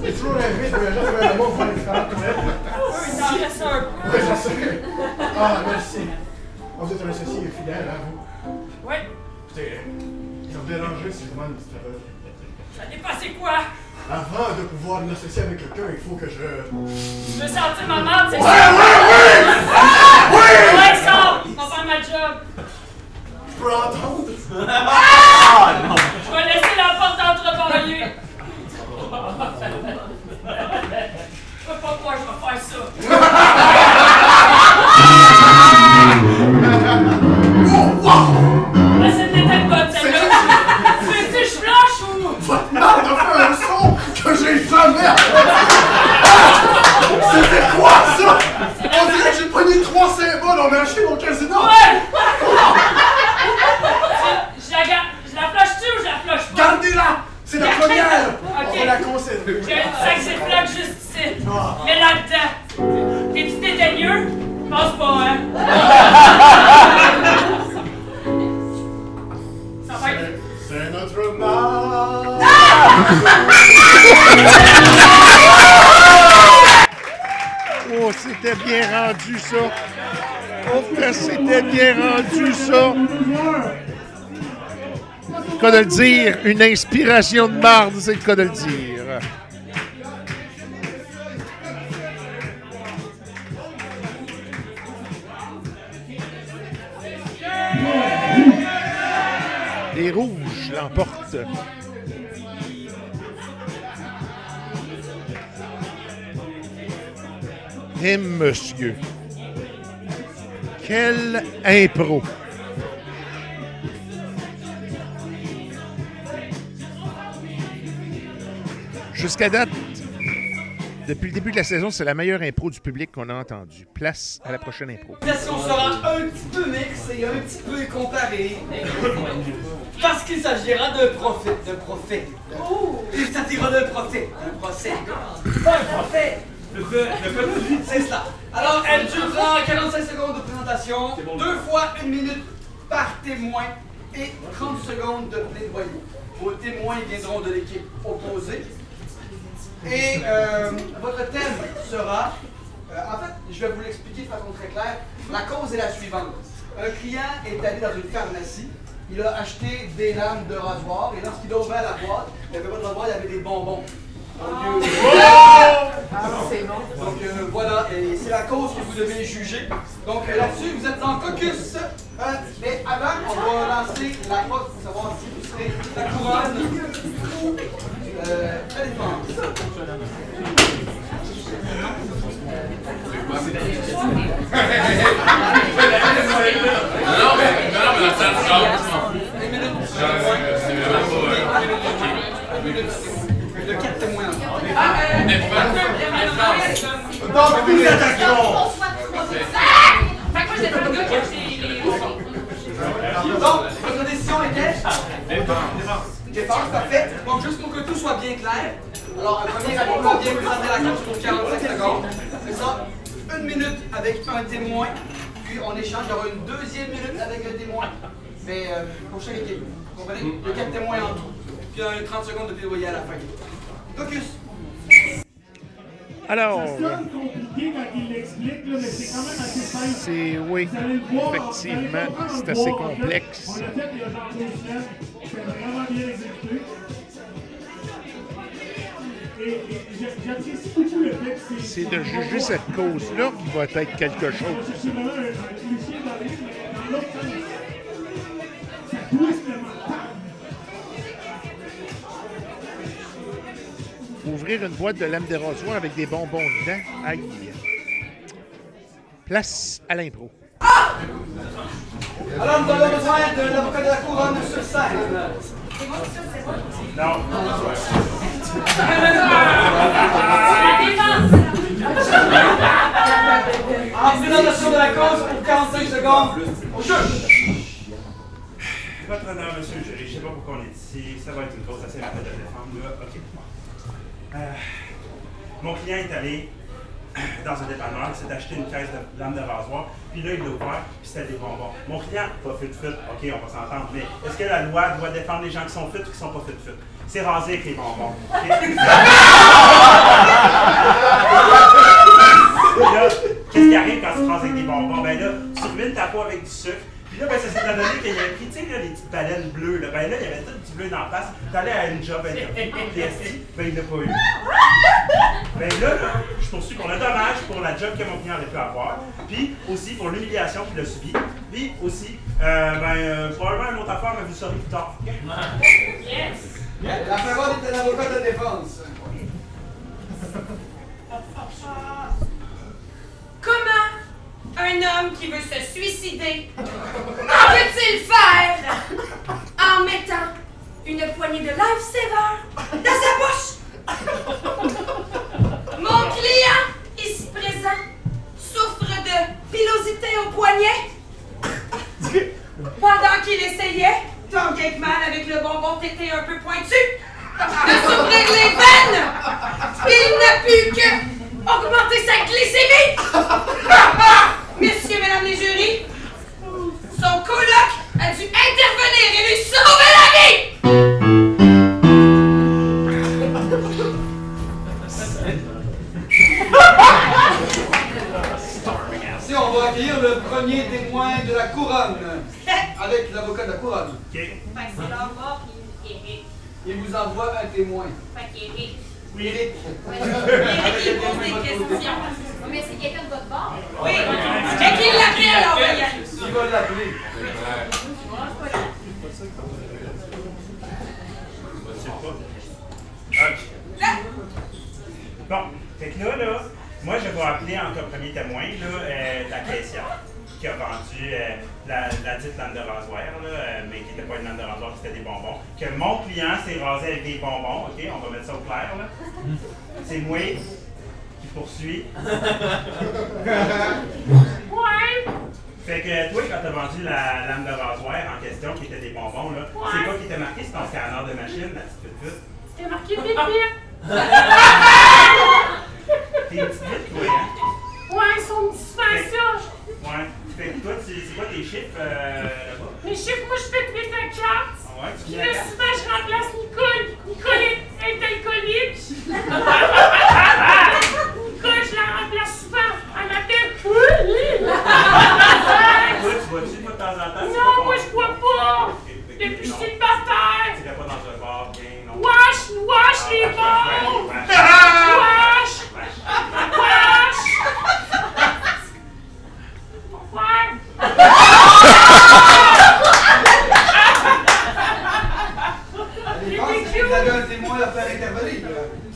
j'ai toujours rêvé de voyager à travers le monde pour voir les différentes toilettes. Oui, t'en restes un peu. Oui, je sais. Ah, merci. Oh, Vous êtes un associé fidèle, hein, vous? Écoutez, ça vous dérangerait si je vous demande une petite faveur? ça dépassé quoi? Avant de pouvoir m'associer avec quelqu'un, il faut que je... Tu veux sentir ma marde, c'est Ouais, ça? ouais, oui! Oui! Ouais, sors! On va faire ma job. Je peux entendre? Je vais laisser la porte entrebâillée. Je sais pas pourquoi je vais faire ça. pogné trois symboles en acheté au casino! Ouais! Je la garde. Je la flush-tu ou je la flush pas? Gardez-la! C'est la première! On Ok. va la conserver. J'ai un sac Ziploc juste ici. Ah. Mets là-dedans. T'es-tu dédaigneux? Je pense pas, hein? Ça va être... C'est notre marde! Oh, c'était bien rendu ça. Oh, que c'était bien rendu ça. Le cas de le dire, une inspiration de marde, c'est le cas de le dire. Les rouges l'emportent. Et monsieur, quel impro! Jusqu'à date, depuis le début de la saison, c'est la meilleure impro du public qu'on a entendue. Place à la prochaine impro. L'impression sera un petit peu mix et un petit peu comparée. Parce qu'il s'agira d'un prophète, d'un prophète. Il s'agira d'un prophète, un procès. Pas un prophète. C'est cela. Alors, elle durera 45 secondes de présentation, deux fois une minute par témoin et 30 secondes de plaidoyer. Vos témoins viendront de l'équipe opposée. Et euh, votre thème sera, euh, en fait, je vais vous l'expliquer de façon très claire. La cause est la suivante. Un client est allé dans une pharmacie, il a acheté des lames de rasoir, et lorsqu'il a ouvert la boîte, il n'y avait pas de rasoir, il y avait des bonbons. Donc, euh, donc euh, voilà, et c'est la cause que vous devez juger. Donc euh, là-dessus, vous êtes en caucus. Euh, mais avant, on va lancer la vote pour savoir si vous serez la couronne ou euh, la défense. Le. Le 4 témoins. Défense. Donc, nous attaquons! Fait que moi, j'étais le gars qui a acheté les... Donc, votre décision était Défense, parfait. Donc, juste pour que tout soit bien clair, alors, un premier aliment vient présenter la carte pour 45 secondes. C'est ça, une minute avec un témoin, puis on échange. Il y aura une deuxième minute avec un témoin, mais euh, pour chaque équipe. Vous comprenez? Il y a quatre témoins en tout. Puis un 30 secondes de plaidoyer à la fin. Focus! Alors, Ça sonne compliqué quand il l'explique, là, mais c'est quand même assez simple. c'est, oui, Vous allez le voir, effectivement, c'est assez complexe. On l'a fait il y a genre deux semaines. C'est vraiment bien exécuté. Et, et j'a- j'apprécie beaucoup le fait que c'est. C'est de juger cette cause-là qui va être quelque chose. C'est vraiment un, un cliché dans les mais dans l'autre sens, ça twist le mental. Ouvrir une boîte de lames de rasoir avec des bonbons dedans. Aïe. Place à l'impro. Alors, nous avons besoin de l'avocat de la couronne sur scène. La défense! En présentation de la cause pour 45 secondes. Au! Votre honneur, monsieur le jury, je sais pas pourquoi on est ici. Ça va être une cause assez rapide à défendre, là. OK. Euh, mon client est allé dans un dépanneur, il s'est acheté une caisse de lames de rasoir, puis là, il l'a ouvert, puis c'était des bonbons. Mon client, pas fit fit, OK, on va s'entendre, mais est-ce que la loi doit défendre les gens qui sont fit ou qui sont pas fit fit? C'est rasé avec les bonbons. Là, qu'est-ce qui arrive quand tu te rases avec des bonbons? Ben là, tu ruines ta peau avec du sucre. Là, ben, ça s'est donné qu'il y avait pris, tu sais, là, les petites baleines bleues. Là. Ben là, il y avait tout du bleu dans la face. T'allais à une job esti, ben il l'a pas eu. Ben là, là, je poursuis pour le dommage pour la job que mon client aurait pu avoir. Puis aussi pour l'humiliation qu'il a subie. Puis aussi, euh, ben, euh, probablement une autre affaire, mais vous saurez plus tard. OK? La parole est à l'avocat de défense. Un homme qui veut se suicider peut-il faire en mettant une poignée de lifesaver dans sa poche? Mon client, ici présent, souffre de pilosité au poignet. Pendant qu'il essayait, que mal avec le bonbon tété un peu pointu, de s'ouvrir les veines, il n'a pu que augmenter sa glycémie. Messieurs, mesdames les jurys, son coloc a dû intervenir et lui sauver la vie. Merci, on va accueillir le premier témoin de la couronne avec l'avocat de la couronne. OK. Fait que c'est leur mort qui Eric. Il vous envoie un témoin. Fait qu'Eric. Oui, Eric. Pose des questions. Mais c'est quelqu'un de votre bord? Oui, mais qu'il l'appelle, alors, voyons. Il va l'appeler. Bon, fait que là, moi, je vais appeler en comme premier témoin là, euh, la caissière qui a vendu euh, la, la dite lame de rasoir, là, euh, mais qui n'était pas une lame de rasoir, c'était des bonbons. Que mon client s'est rasé avec des bonbons, OK? On va mettre ça au clair, là. C'est moi qui poursuit. Ouais. Fait que toi, quand t'as vendu la lame de rasoir en question, qui était des bonbons, là, c'est quoi qui était marqué? Sur ton scanner de machine, la petite pute? C'était marqué vite. T'es une petite vite, toi, hein? Ouais, son petit. Ouais. Tu- c'est quoi tes chiffres euh, là-bas? Mais chiffres, moi, je fais 8 à 4. Ah ouais, tu Puis là, souvent, je remplace Nicole. Nicole est, est alcoolique. Nicole, je la remplace souvent. Elle m'appelle. Toi, tu bois-tu de temps en temps? Non, moi, je bois pas. Depuis que je suis célibataire. Tu pas dans un bar, bien, non? Wash, wash les Ah, balles. ouais, ouais. Wash. Wash.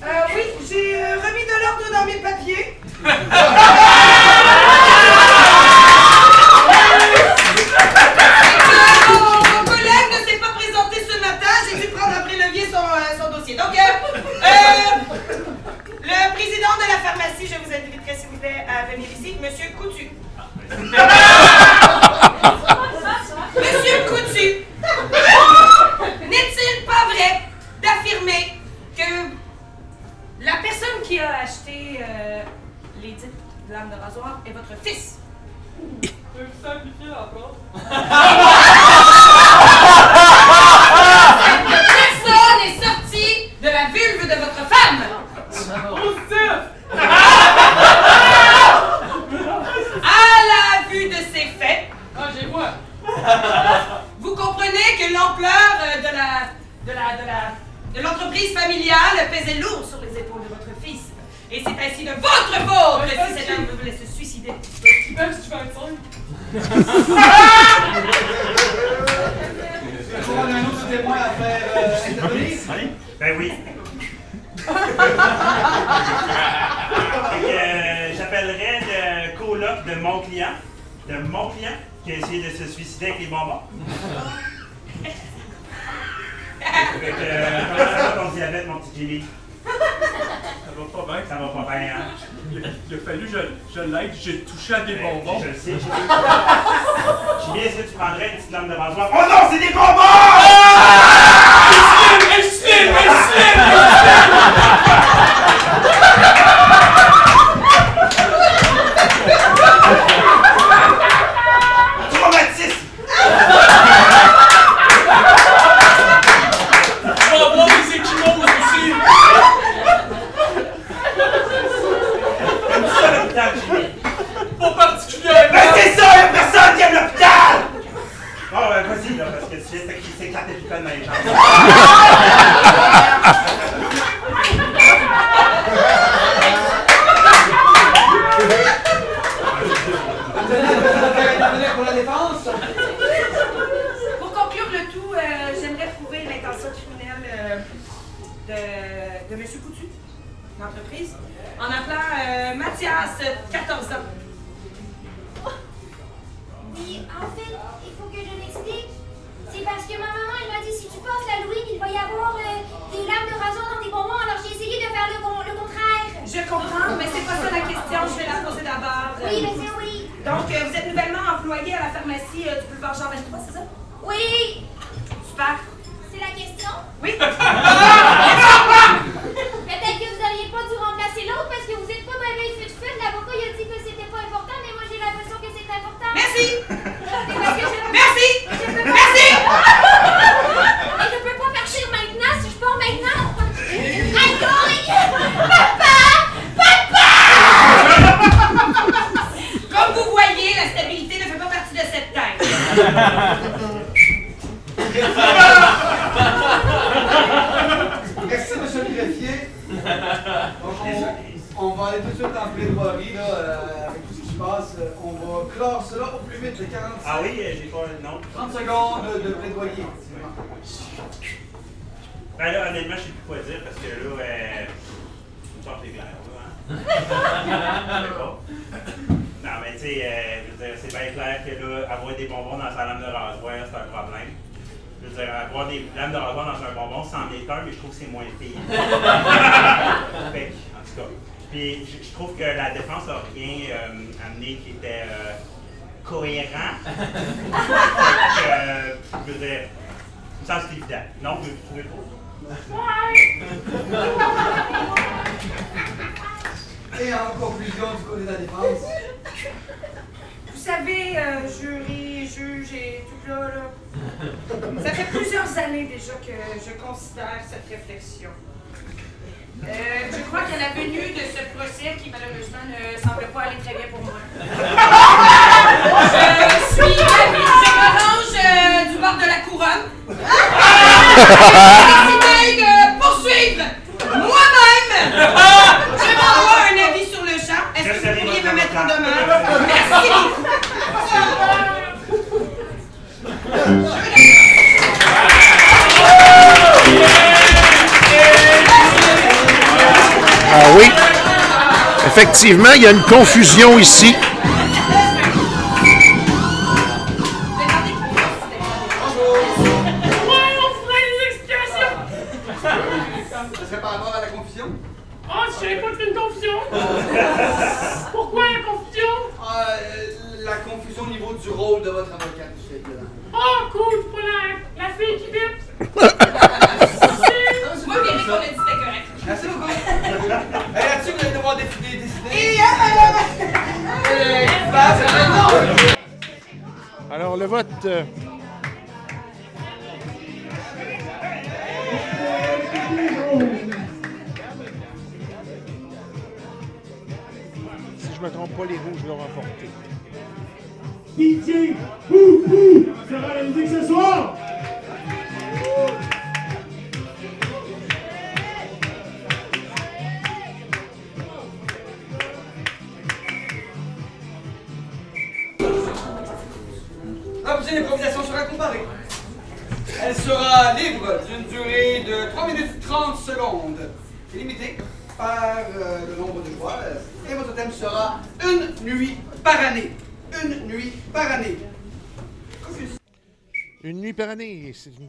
Euh, oui, j'ai euh, remis de l'ordre dans mes papiers. lame de rasoir est votre fils. Personne est sortie de la vulve de votre femme. À la vue de ces faits. Vous comprenez que l'ampleur de la de la de la de l'entreprise familiale pesait lourd Si tu fais un un autre témoin à faire. Euh, ben oui. euh, J'appellerais le coloc de mon client, de mon client, qui a essayé de se suicider avec les bonbons. Avec euh, mon diabète, mon petit Jimmy? Ça va pas bien. Ça va pas bien, hein? Il, a fallu je, je l'aide, j'ai touché à des ben, bonbons. Je le sais, j'ai bien est-ce que tu prendrais une petite lame de rasoir? Oh non, c'est des bonbons! Ah! Elle slim, elle slim, elle! que poursuivre moi-même. Je m'envoie un avis sur le champ. Est-ce que vous pourriez me mettre en demeure? Merci Ah oui. Effectivement, il y a une confusion ici.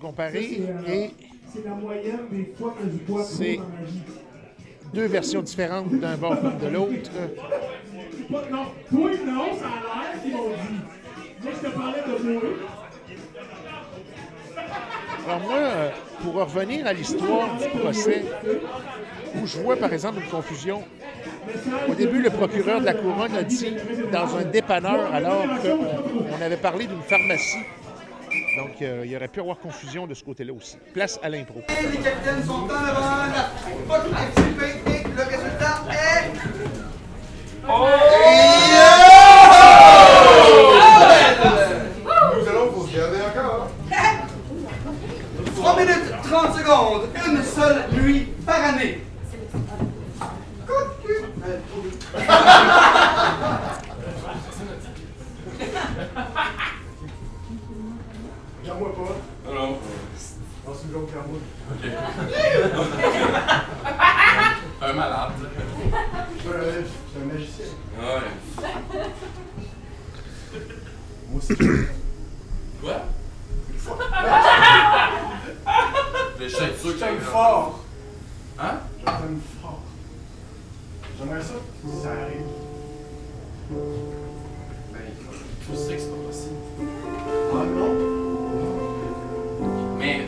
Euh, et C'est la moyenne des fois que je bois C'est- deux versions différentes d'un bord comme de l'autre. Pas- Non, toi, non, ça a l'air qu'ils m'ont dit. Moi, je te parlais de moi. Alors moi, euh, pour revenir à l'histoire du procès, où je vois par exemple une confusion. Au début, le procureur de la couronne a dit dans un dépanneur alors qu'on avait parlé d'une pharmacie. Donc, euh, il y aurait pu avoir confusion de ce côté-là aussi. Place à l'impro. Et les capitaines sont en avant. La faute est le résultat est. Nous allons vous regarder encore. 3 minutes 30 secondes. Une seule nuit par année. Regarde-moi pas. Non, non. C'est une joke, regarde-moi. Un malade. Je suis un- je suis un magicien. Ouais. Moi aussi. Quoi? Mais je sûr que J'aime fort. Hein? Je t'aime fort. J'aimerais ça si ça arrive. Ben, tu sais que c'est pas possible. Ah non? Mais.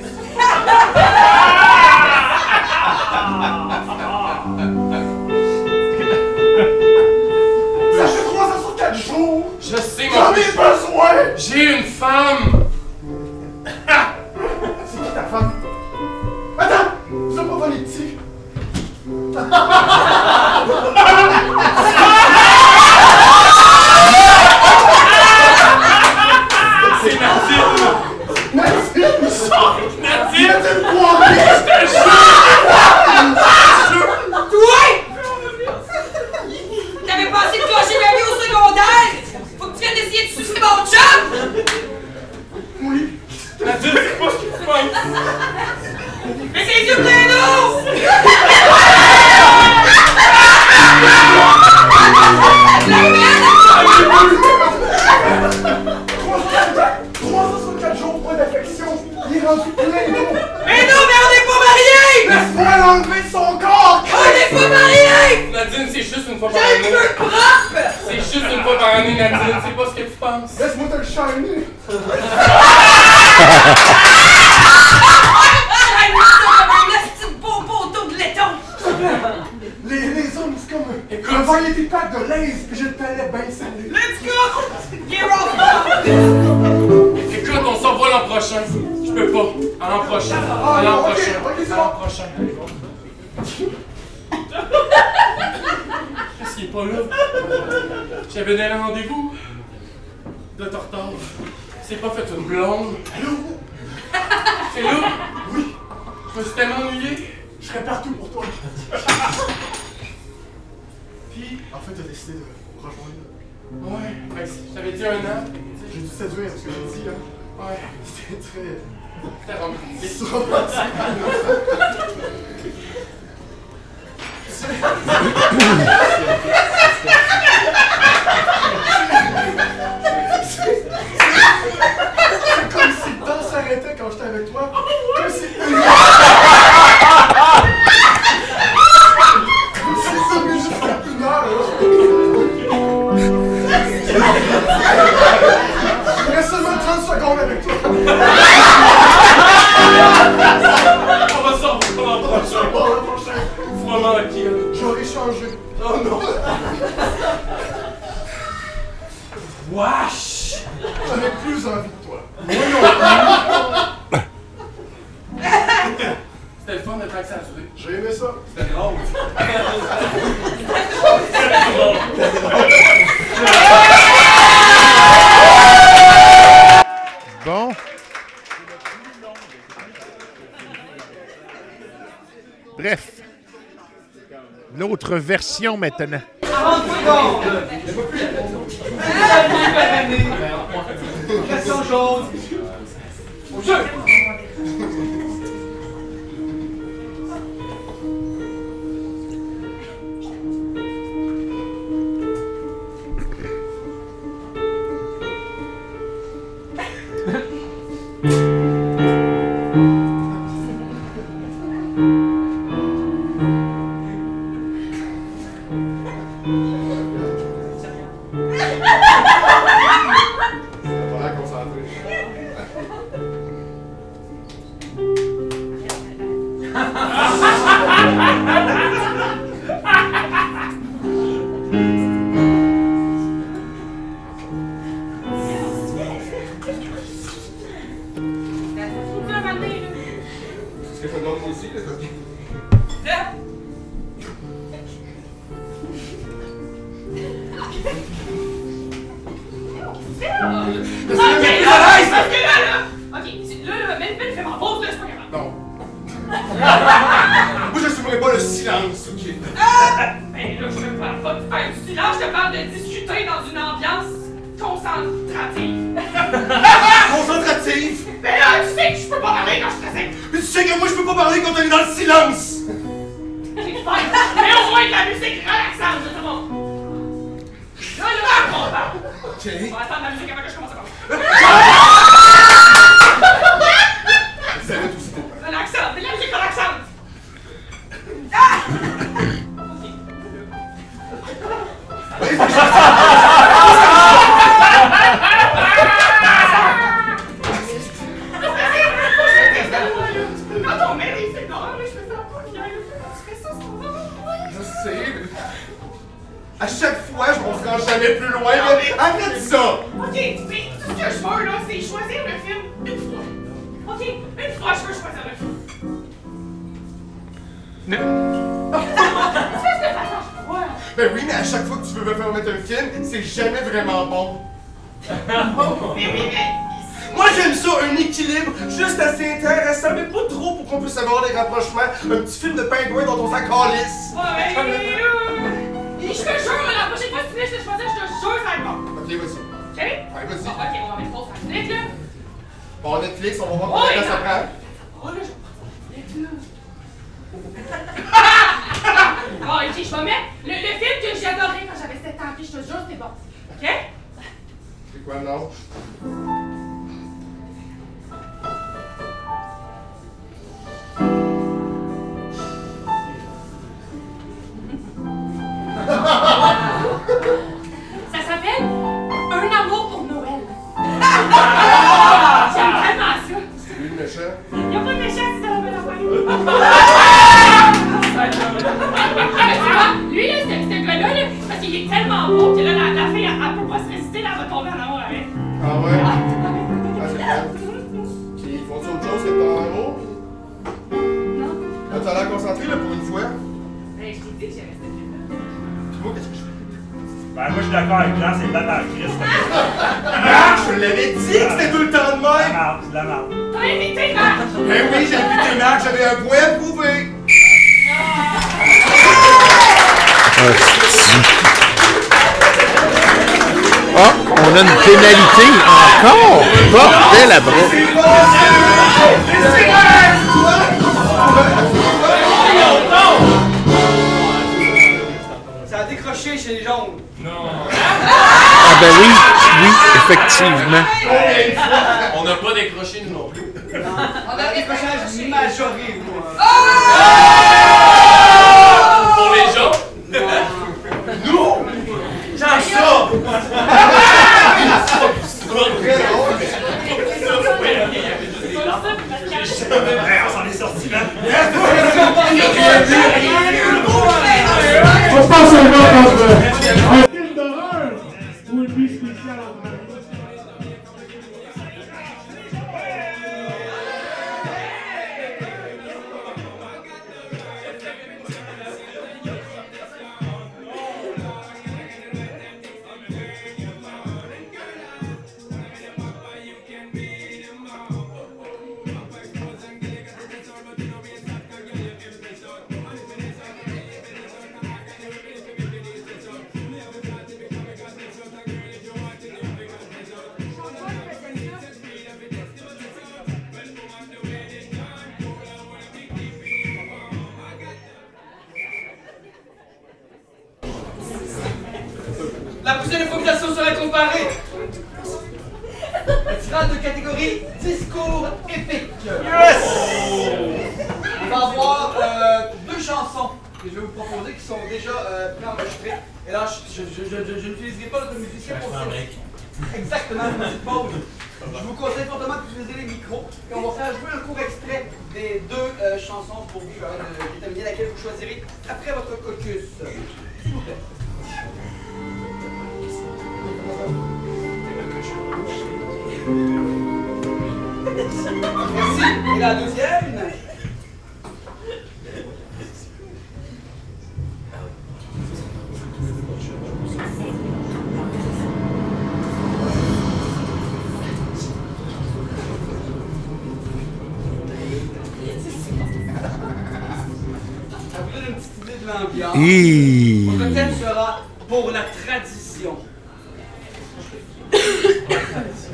Ça fait 300 sur 4 jours! Je sais, J'en mon ai besoin! J'ai une femme! C'est qui ta femme? Attends! Tu l'as pas volé dessus! donné un rendez-vous de tortard. C'est pas fait une blonde. Allô? C'est là? Oui. Je me suis tellement ennuyé. Je serai partout pour toi. Puis, en fait, t'as décidé de rejoindre. Ouais, ben, je t'avais dit un an? J'ai dû séduire ce que j'ai dit, hein. Ouais, C'était très. c'était romantique. C'est romantique. version maintenant. 40 secondes! Là, sais je peux pas parler quand je suis. Mais tu sais que moi, je peux pas parler quand on est dans le silence! Mais au moins de la musique relaxante, c'est bon. Là, là, on parle. Ok. On va attendre la musique avant que je commence à parler. Ok, mais tout ce que je veux, là, c'est choisir le film une fois. Ok, une fois, je veux choisir le film. Mais... Tu fais cette façon, je vois. Ben oui, mais à chaque fois que tu veux me faire mettre un film, c'est jamais vraiment bon. Mais oui, mais. Moi, j'aime ça, un équilibre juste assez intéressant, mais pas trop pour qu'on puisse avoir des rapprochements. Un petit film de pingouin dont on s'en calisse. Ouais, euh, Je te jure, la prochaine fois que tu laisses le choisir, je te jure, ça va être bon. Ok, vas-y. Ok? Ouais, vas-y. Ok, on va mettre pause à la minute, là. Bon, Netflix, on va voir combien de temps ça prend. Oh, là, je vais. Bon, ok, je vais mettre le, le film que j'ai adoré quand j'avais 7 ans, puis je te jure, c'est bon. Ok? C'est quoi le nom? Concentré, là, pour une fois. Mais je t'ai dit que j'aimais cette. Puis moi, qu'est-ce que je fais? Ben, moi, je suis d'accord avec Jean, c'est plate en Christ. Ah, je te l'avais dit que c'était tout le temps de même! c'est de la merde. T'as invité Marc! Ben oui, j'ai invité Marc, j'avais un point à prouver! Ah, on a une pénalité encore. Bordel à bras. Ça chez les jaunes. Ah ben oui, oui, effectivement. On n'a pas décroché nous non plus. On a décroché majoré, moi. Pour les gens. Nous! Hey, on s'en est sorti, là. Yeah. La prochaine improvisation sera comparée. Elle sera de catégorie discours épique. On va avoir euh, deux chansons que je vais vous proposer qui sont déjà euh, préenregistrées. Et là, je, je, je, je, je n'utiliserai pas notre musicien pour ça. Exactement, une petite pause. Je vous conseille fortement d'utiliser les micros et on va faire jouer un court extrait des deux euh, chansons pour vous permettre de déterminer laquelle vous choisirez après votre caucus. S'il vous plaît. Merci. Et la deuxième de l'ambiance. Hi. Votre thème sera pour la tradition.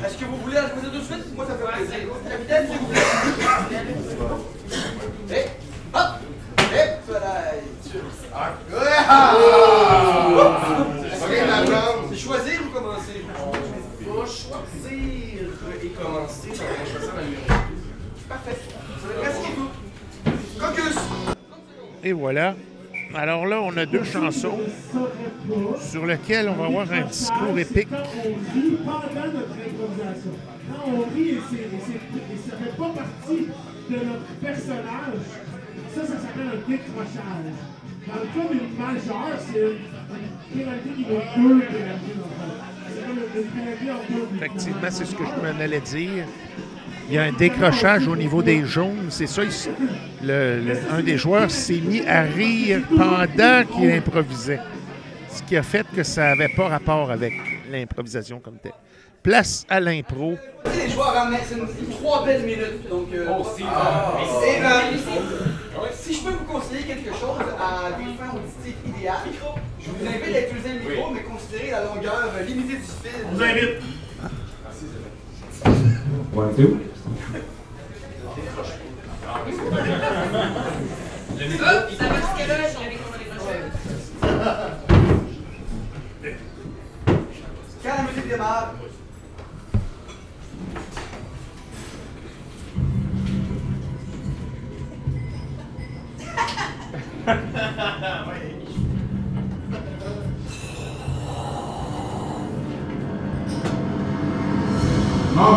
Est-ce que vous voulez la choisir tout de suite? Moi, ça me fait plaisir. Capitaine, s'il vous plaît. Et, hop! Et, voilà. Ah! C'est choisir ou commencer? On va choisir et commencer par choisir la numéro Parfait. Merci beaucoup. Caucus! Et voilà. A deux chansons sur lesquelles on va avoir un discours épique. Quand on rit et, ça fait pas partie de notre personnage, ça, ça s'appelle un décrochage. Dans le cas d'une majeure, c'est une pénalité niveau 2 pénalité. Effectivement, c'est ce que je m'en allais dire. Il y a un décrochage au niveau des jaunes, c'est ça ici. Le- le- un des joueurs s'est mis à rire pendant qu'il improvisait. Ce qui a fait que ça n'avait pas rapport avec l'improvisation comme telle. Place à l'impro. Les joueurs une- trois belles minutes. Donc, euh, Oh, Steve. Et, euh, si je peux vous conseiller quelque chose à des fins auditives idéales, je vous invite à utiliser le micro, mais considérez la longueur limitée du fil. On vous invite. One, two. Quand la musique démarre,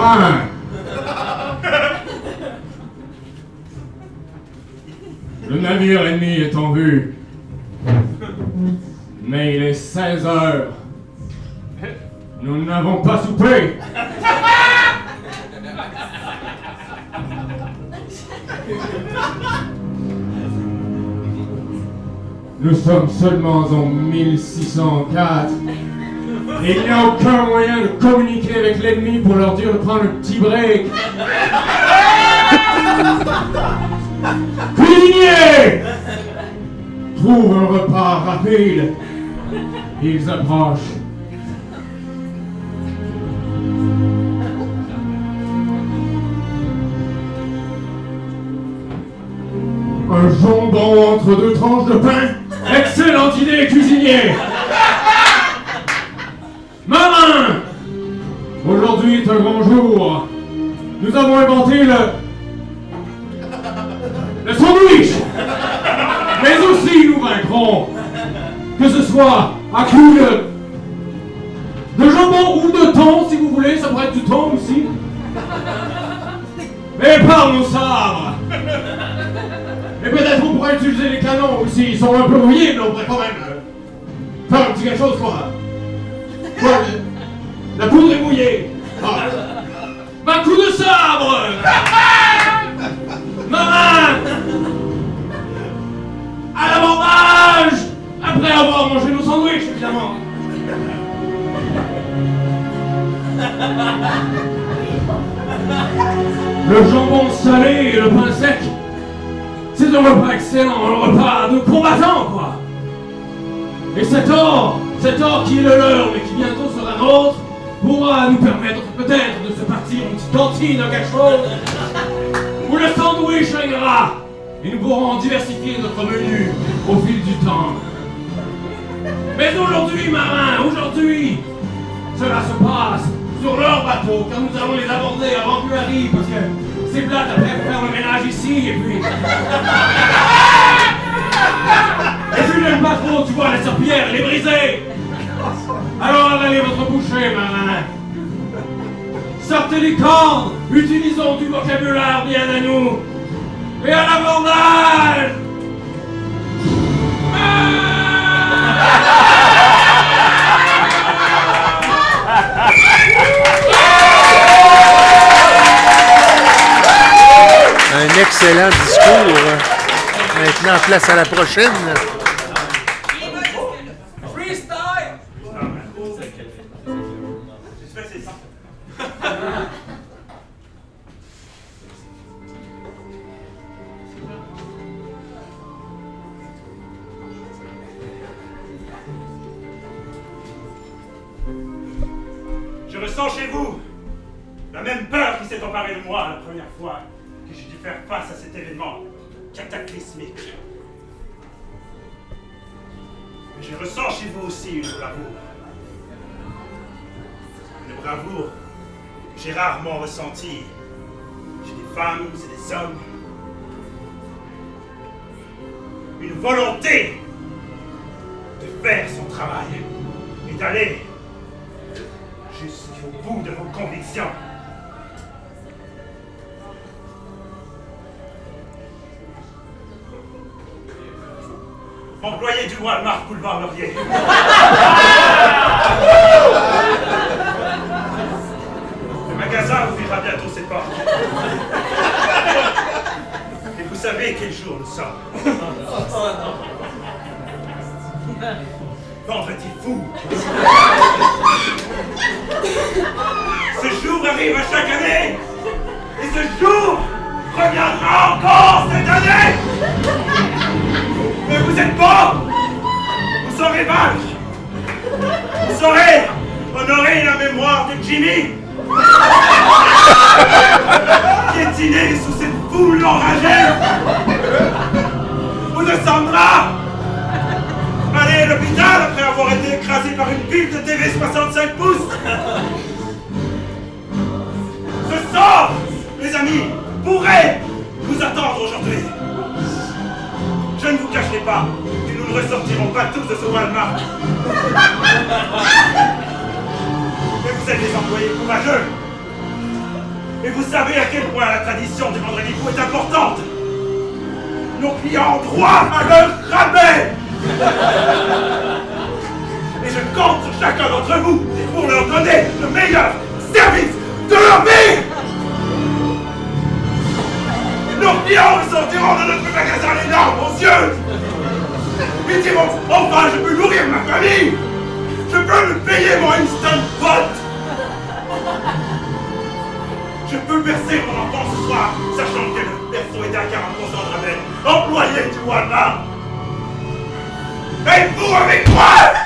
Marin! Le navire ennemi est en vue. Mais il est 16 heures. Nous n'avons pas soupé. Nous sommes seulement en 1604. Il n'y a aucun moyen de communiquer avec l'ennemi pour leur dire de prendre un petit break. Cuisinier Trouve un repas rapide. Ils approchent. Un jambon entre deux tranches de pain Excellente idée, cuisinier Un grand jour. Nous avons inventé le... Le sandwich Mais aussi nous vaincrons Que ce soit à coup de... De jambon ou de thon, si vous voulez, ça pourrait être du thon aussi. Mais par nos sabres Et peut-être on pourrait utiliser les canons aussi, ils sont un peu rouillés, mais on pourrait quand même euh, faire un petit quelque chose, quoi. Le- La poudre coup de sabre Marin À l'abordage Après avoir mangé nos sandwichs, évidemment. Le jambon salé et le pain sec, c'est un repas excellent, un repas de combattant, quoi. Et cet or, cet or qui est le leur, mais qui bientôt sera nôtre, pourra nous permettre peut-être de se partir une petite cantine à quelque chose, où le sandwich ingrat, et nous pourrons diversifier notre menu au fil du temps. Mais aujourd'hui, marin, aujourd'hui, cela se passe sur leur bateau, car nous allons les aborder avant qu'ils arrivent, parce que c'est plate après faire le ménage ici, et puis... Et puis j'aime pas trop, tu vois, la serpillière, elle est brisée Alors avalez votre bouchée, marin Sortez les cordes Utilisons du vocabulaire bien à nous Et à l'abordage Un excellent discours. Maintenant, place à la prochaine. De TV 65 pouces. Ce sort, mes amis, pourrait vous attendre aujourd'hui. Je ne vous cacherai pas que nous ne ressortirons pas tous de ce Walmart. Mais vous êtes des employés courageux. Et vous savez à quel point la tradition du vendredi est importante. Nos clients ont droit à leur rabais. Je compte sur chacun d'entre vous pour leur donner le meilleur service de leur vie. Nos clients ressortiront de notre magasin les larmes aux yeux. Ils diront enfin je peux nourrir ma famille. Je peux me payer mon instant pot. Je peux verser mon enfant ce soir, sachant que le perso est à 40% de rabais. Employé du Walmart. Et vous avec moi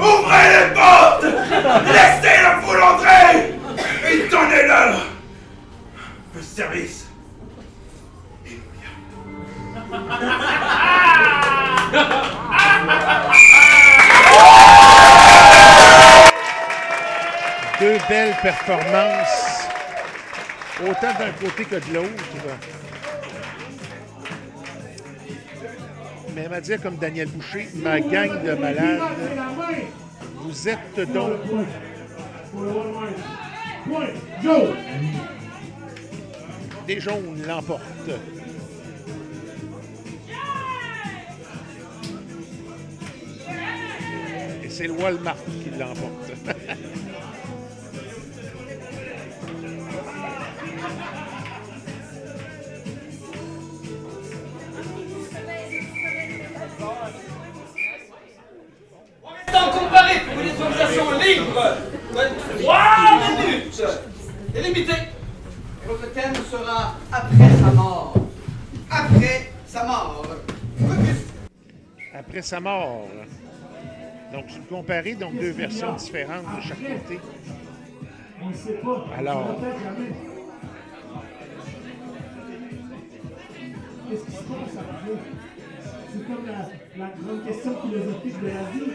Ouvrez les portes Laissez la foule entrer Et donnez-leur le service. Deux belles performances, autant d'un côté que de l'autre. Mais va dire comme Daniel Boucher, ma gang de malades, vous êtes donc où? Les jaunes l'emportent. Et c'est le Walmart qui l'emporte. Temps comparé pour une improvisation libre de 3 minutes et limité. Et votre thème sera après sa mort. Après sa mort. Focus. Après sa mort. Donc, tu le comparais, donc deux versions différentes de chaque côté. On ne sait pas. Alors. Qu'est-ce qui se passe? C'est comme la, la grande question philosophique de la vie.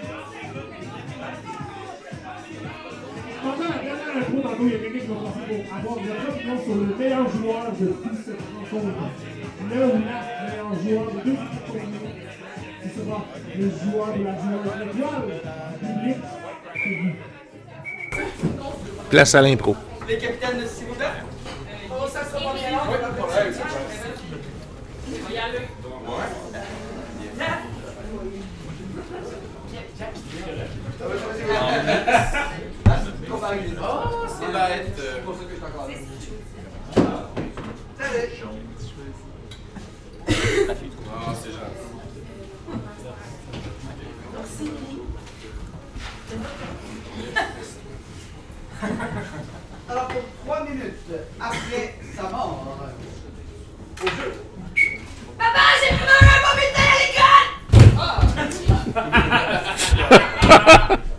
Pendant la dernière intro, tantôt, il y a quelqu'un qui va passer pour avoir votre opinion sur le meilleur joueur de toute cette rencontre. Le ou la meilleur joueur de deux tournois. Ce sera le joueur de la joueuse étoile. Public, c'est vous. Place à l'impro. Les capitaines, vous plaît. Oh, ça sera pas bien. Ouais, pas de problème. On y aller. Oh, c'est bête. C'est pour ça que je c'est gentil. Alors, pour trois minutes après sa mort, au jeu. Papa, j'ai à l'école!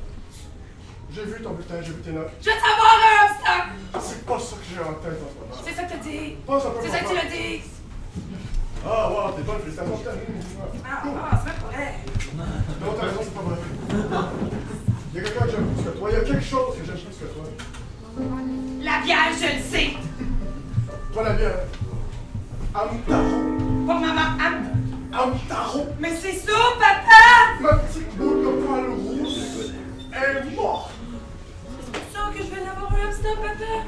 J'ai vu ton bulletin, j'ai vu tes notes. Je vais t'avoir un hamster! C'est pas ça que j'ai en tête en ce moment. C'est ça que t'as dit! Pas ça, C'est ça que tu l'as dit! Ah, wow, t'es bonne, félicitations, je t'aime. Ah, ah, c'est pas vrai! Non, t'as raison, c'est pas vrai. Il y a quelqu'un que j'aime plus que toi. Il y a quelque chose que j'aime plus que toi. La bière, je le sais! Toi, la bière. Amtaro. Pour maman, Am... Amtaro. Mais c'est ça, papa! Ma petite boule de poil rouge est morte. Hamster, papa!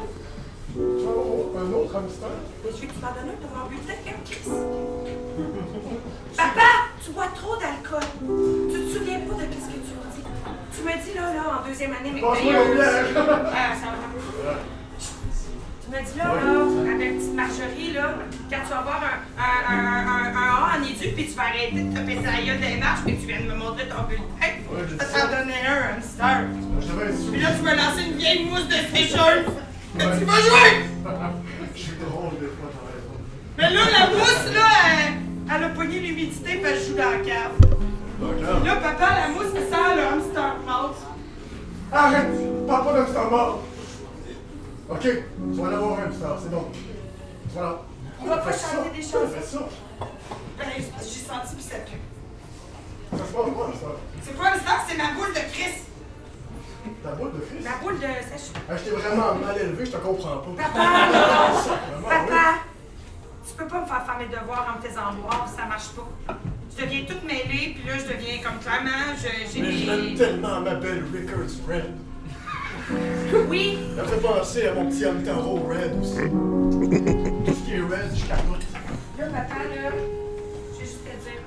Avoir un autre hamster? Que tu m'en donnes un pour mon bulletin. Papa, tu bois trop d'alcool. Tu te souviens pas de ce que tu m'as dit? Tu m'as dit là, là, en deuxième année, mais bière. Ah, ça va. M'as dit là, là, avec petite Marjorie, là, quand tu vas voir un, un, un, un, un A en édu, puis tu vas arrêter de te taper sa gueule des marches, puis tu viens de me montrer ton bulletin. Ça t'en donnait un, hamster. Puis là, tu m'as lancé une vieille mousse de sécheuse. Tu vas jouer! Je suis drôle des fois, t'as raison. Mais là, la mousse, là, elle, elle a pogné l'humidité puis elle joue dans la cave. Là, papa, la mousse, elle sent le hamster mort. Arrête! Parle pas d'hamster mort! Ok, tu vas en avoir un hamster, c'est bon. Voilà. On va pas ça. chanter des ça. Ben, J'ai senti puis ça pue. Ça se passe quoi, hamster? C'est pas un c'est ma boule de Chris. Ta boule de fils? Ma boule de sèche. Ah, je t'ai vraiment mal élevé, je te comprends pas. Papa! Vraiment, Papa! Tu peux pas me faire faire mes devoirs en me faisant boire, ça marche pas. Je deviens toute mêlée, puis là, je deviens comme clairement, je- j'ai Mais des... tellement ma belle Rickards Red. Oui, me fait penser à mon petit Amtaro Red aussi. Tout ce qui est red, je capote. Là, papa, là, je vais juste te dire.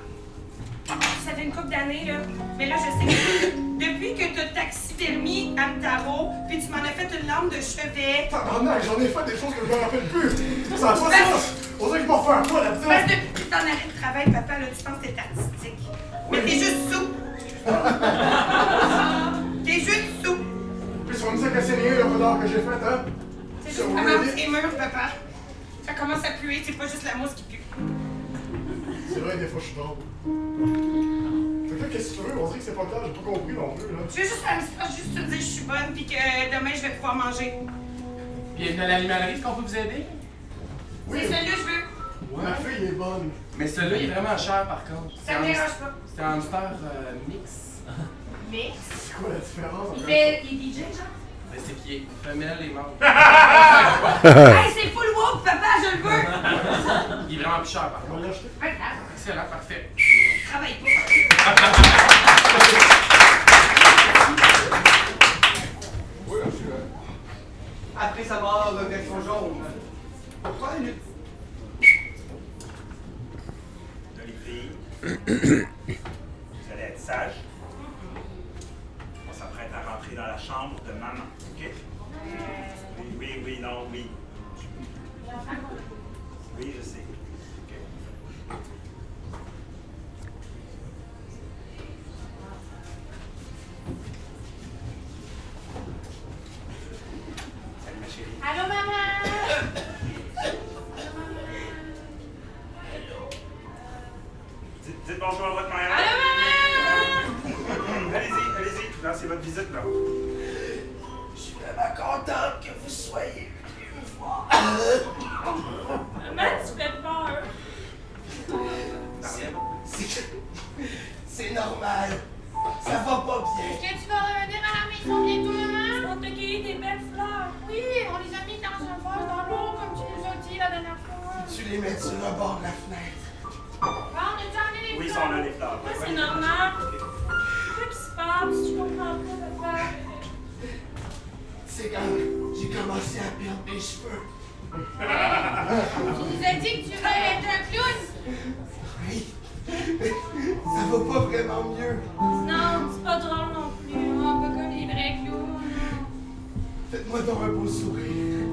Ça fait une couple d'années, là. Mais là, je sais que depuis que t'as taxidermie Amtaro, puis tu m'en as fait une lampe de chevet. Tabarnak, j'en ai fait des choses que je me rappelle plus. Ça a pas de sens. On dirait que je m'en refais un pas Parce là-dedans. que depuis que t'es en arrêt de travail, papa, là, tu penses que t'es artistique. Mais t'es juste sous. t'es juste sous. Dire que c'est rien le renard que j'ai fait, hein? C'est Sur juste vraiment tes murs, papa. Ça commence à puer, c'est pas juste la mousse qui pue. C'est vrai, des fois, je suis drôle. Fait que qu'est-ce que tu veux? On dirait que c'est pas le cas, j'ai pas compris non plus, là. Je veux juste faire une juste te dire que je suis bonne, puis que demain, je vais pouvoir manger. Bienvenue à l'animalerie, est-ce qu'on peut vous aider? Oui, C'est celui que je veux. ma fille est bonne. Mais celui-là, il est vraiment cher par contre. Ça me dérange pas. C'est un hamster euh, mix. Mais. C'est quoi la différence? Il fait. Il est DJ, genre? Mais c'est qui est femelle et mâle. hey, c'est full woke, papa, je le veux! Il est vraiment plus cher par contre. Excellent, parfait. travaille pas. Oui, absolument. Après sa mort, version jaune. Pour trois minutes. Là, les filles, vous allez être sages. On s'apprête à rentrer dans la chambre de maman, OK? Oui, oui, oui, non, oui. Oui, je sais. Salut, ma chérie. Allô, maman? Dites, dites bonjour à votre mère. Allô, maman? Lancez votre visite, là. Je suis vraiment contente que vous soyez venus me voir. Maman, tu fais peur. C'est normal. Ça va pas bien. Est-ce que tu vas revenir à la maison bientôt, maman? On t'a cueilli des belles fleurs. Oui, on les a mis dans un vase dans l'eau, comme tu nous as dit la dernière fois. Tu les mets sur le bord de la fenêtre? Bon, on a déjà les Oui, fleurs. ça, on a les fleurs. C'est normal. C'est quand j'ai commencé à perdre mes cheveux. Tu nous as dit que tu voulais être un clown. Oui. Mais ça va pas vraiment mieux. Non, c'est pas drôle non plus. Un peu comme les vrais clowns. Faites-moi donc un beau sourire.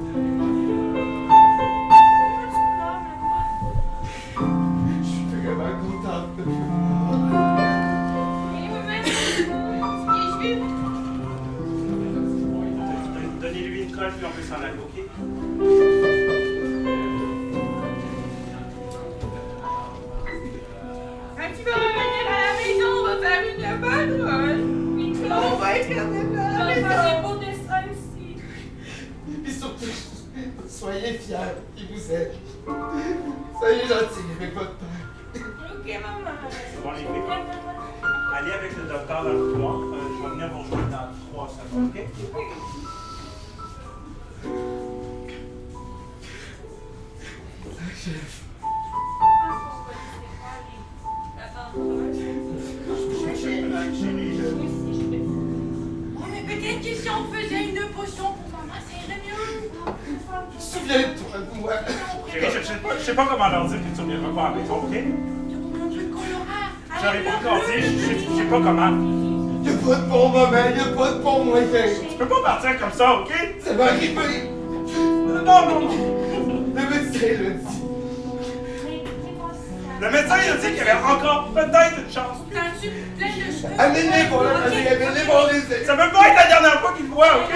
Comment? Y a pas de bon moment, y a pas de bon moyen. Tu peux pas partir comme ça, OK? Ça va arriver. Non, non, non. Le médecin l'a dit. Le médecin, il a dit qu'il y avait encore peut-être une chance. T'as-tu plein de cheveux? Amenez-les pour la famille, amenez-les pour les Ça peut pas être la dernière fois qu'il voit, OK?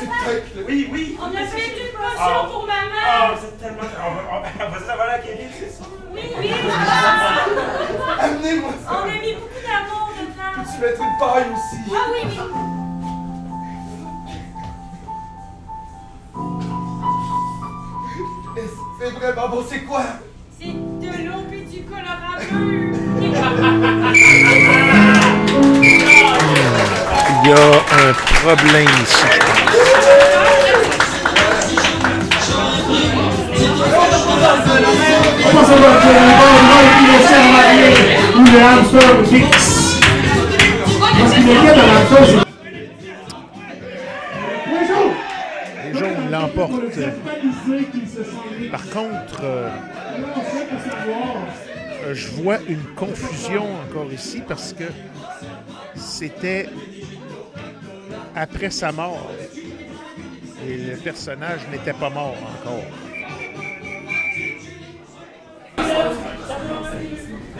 C'est peut-être le... Oui, oui. On a fait une potion Ah. pour Ah, maman. vous êtes tellement... On va, on, va la guérir, c'est ça? Oui. Amenez-moi On ça. a mis beaucoup d'amour dedans. Peux-tu mettre une paille aussi? Ah oui, oui. Mais C'est vraiment bon, c'est quoi? C'est de l'eau puis du colorant. Il y a un problème ici, je pense. Comment ça va bon et puis le cerf marié ou le hamster mix? Parce qu'il est dans la. Les jaunes l'emportent. Par contre, euh, euh, je vois une confusion encore ici parce que c'était après sa mort. Et le personnage n'était pas mort encore.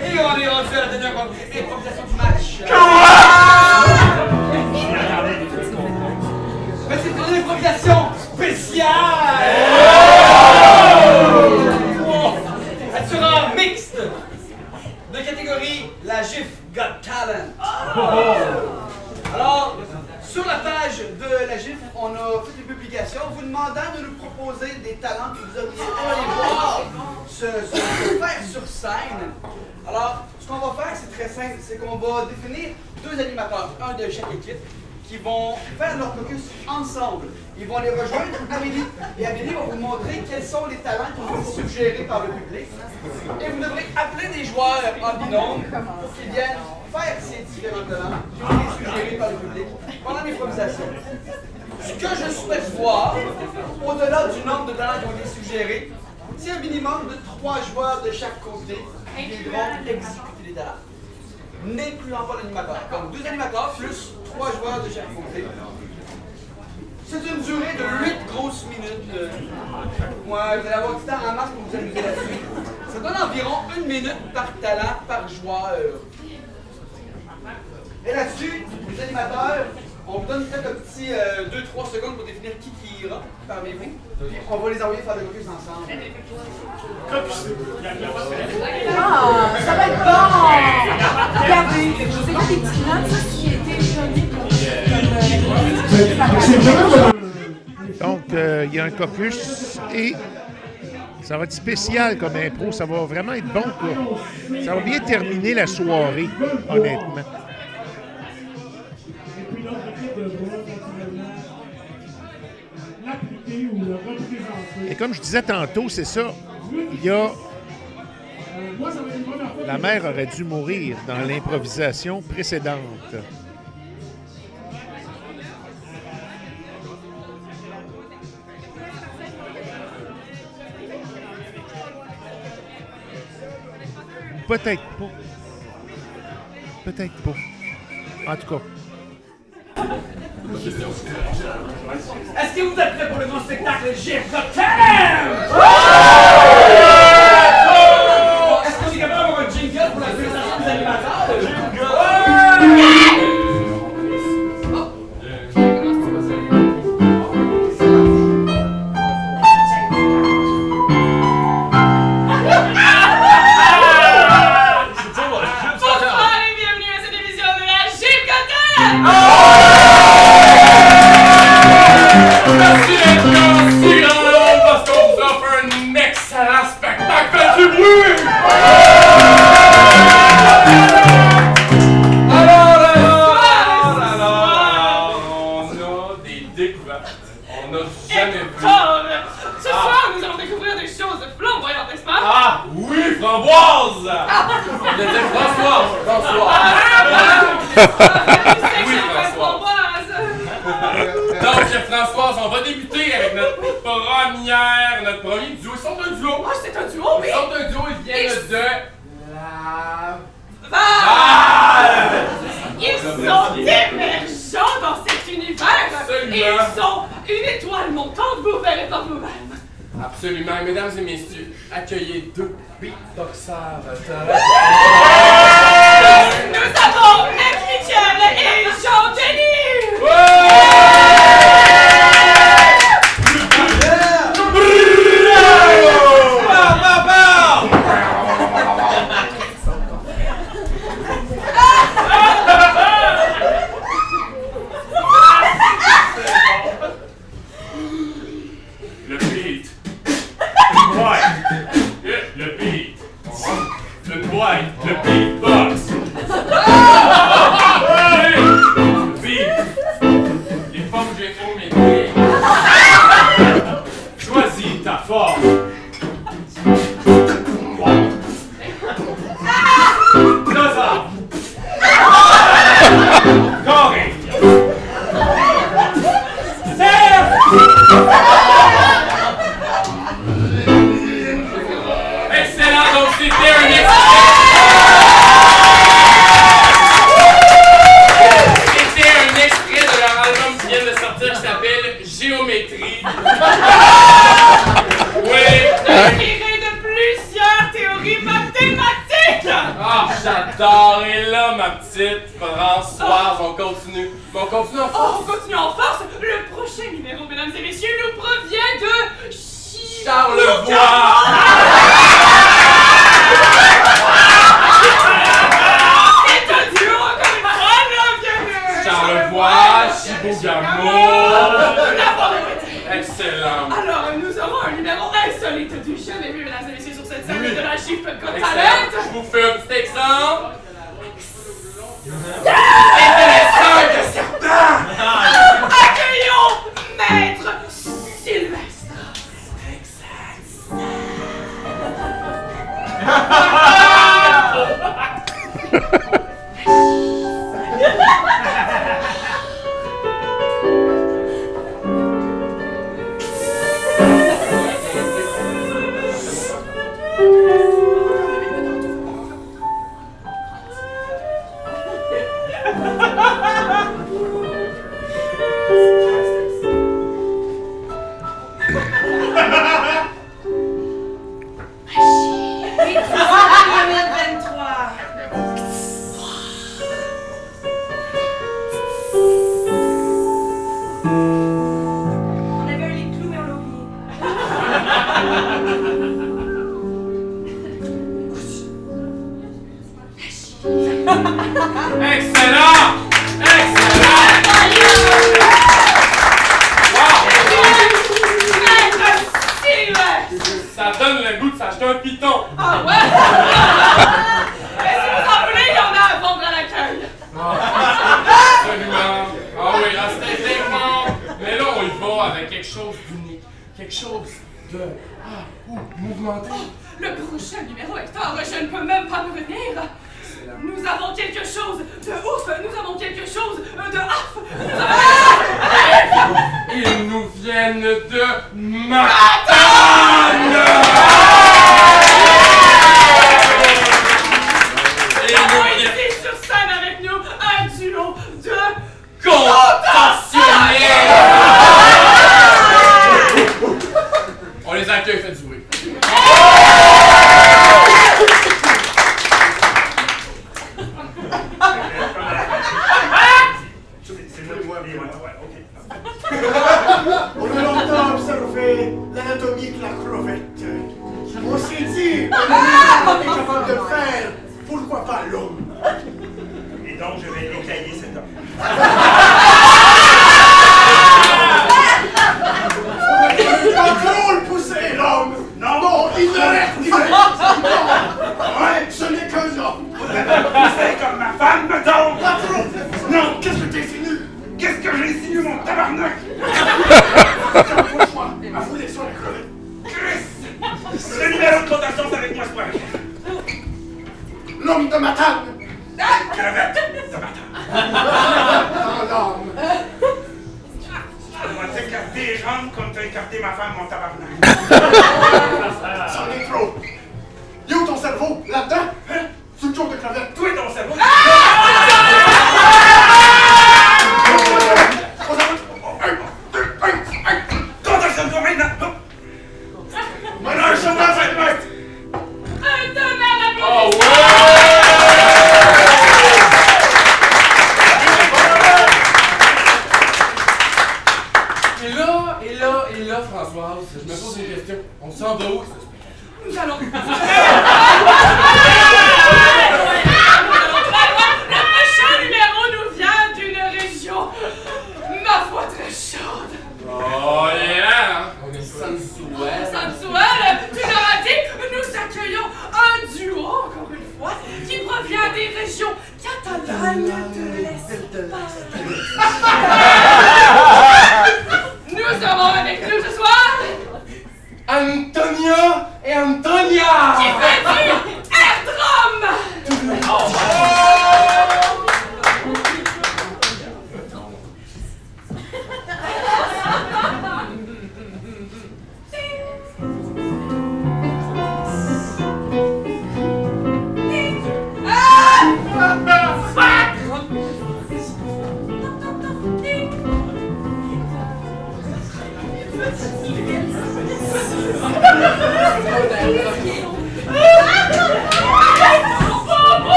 Et on est rendu à la dernière improvisation du match. Mais c'est une improvisation spéciale! Elle sera mixte de catégorie La GIF Got Talent. Sur la page de la GIF, on a fait une publication vous demandant de nous proposer des talents que vous auriez aimé voir se, faire sur scène. Alors, ce qu'on va faire, c'est très simple, c'est qu'on va définir deux animateurs, un de chaque équipe, qui vont faire leur focus ensemble. Ils vont les rejoindre, Amélie, et Amélie va vous montrer quels sont les talents qui ont été suggérés par le public. Et vous devrez appeler des joueurs en binôme pour qu'ils viennent faire ces différents talents qui ont été suggérés par le public pendant l'improvisation. Ce que je souhaite voir, au-delà du nombre de talents qui ont été suggérés, c'est un minimum de trois joueurs de chaque côté qui viendront exécuter les talents. N'incluant pas l'animateur. Donc deux animateurs plus trois joueurs de chaque côté. C'est une durée de 8 grosses minutes. euh. Vous allez avoir du temps en masse pour vous amuser là-dessus. Ça donne environ une minute par talent, par joueur. Et là-dessus, les animateurs, on vous donne peut-être un petit 2-3 secondes pour définir qui qui ira parmi vous. Puis on va les envoyer faire le caucus ensemble. Ah, ça va être bon! Regardez, c'est pas des petits notes, ça, qui. Donc, euh, il y a un caucus et Ça va être spécial comme impro. Ça va vraiment être bon. Quoi. Ça va bien terminer la soirée, honnêtement. Et comme je disais tantôt, c'est ça. Il y a. La mère aurait dû mourir dans l'improvisation précédente. Peut-être pas. Peut-être pas. En tout cas. Est-ce que vous êtes prêts pour le grand spectacle GF Got? Merci d'être parce qu'on vous offre un excellent spectacle. Faites bruit! Alors, alors, alors, on a des découvertes. N'a jamais vu. Ce soir, nous allons découvrir des choses flamboyantes, n'est-ce pas? Ah, oui, framboise! François. Oui, Françoise. Donc, chef Françoise, on va débuter avec notre première, notre premier duo. Ils sont un duo. Oh, c'est un duo, oui! Ils sont un duo, ils viennent de la... Val! Ils sont émergents dans cet univers! Absolument. Ils sont une étoile montante, vous verrez par vous-même! Absolument. Mesdames et messieurs, accueillez deux beatboxers. Nous avons Maître Michel et Jean-Denis!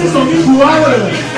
vocês são de boa.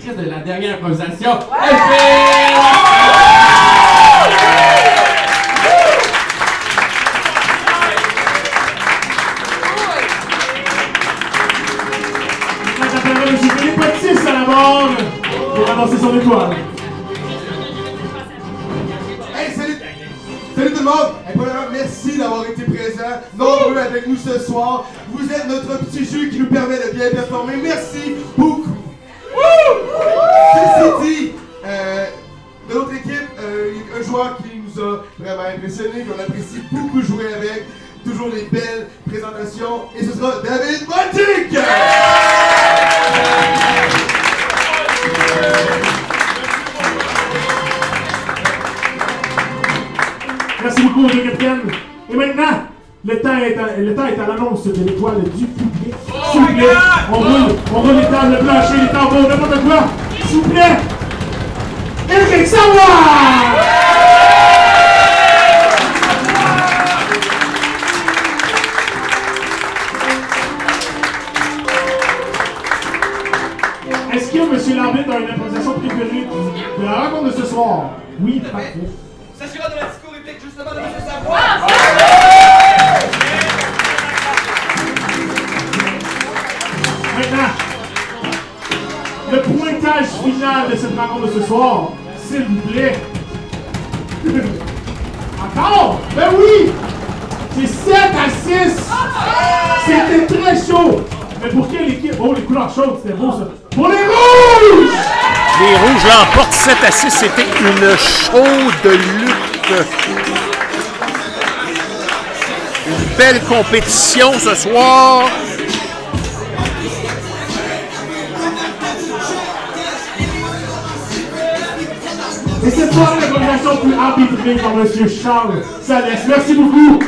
de la dernière improvisation. Ouais! 7 à 6, c'était une chaude lutte. Une belle compétition ce soir. Et cette soirée, la conversation plus rapide par M. Charles Salès. Merci beaucoup.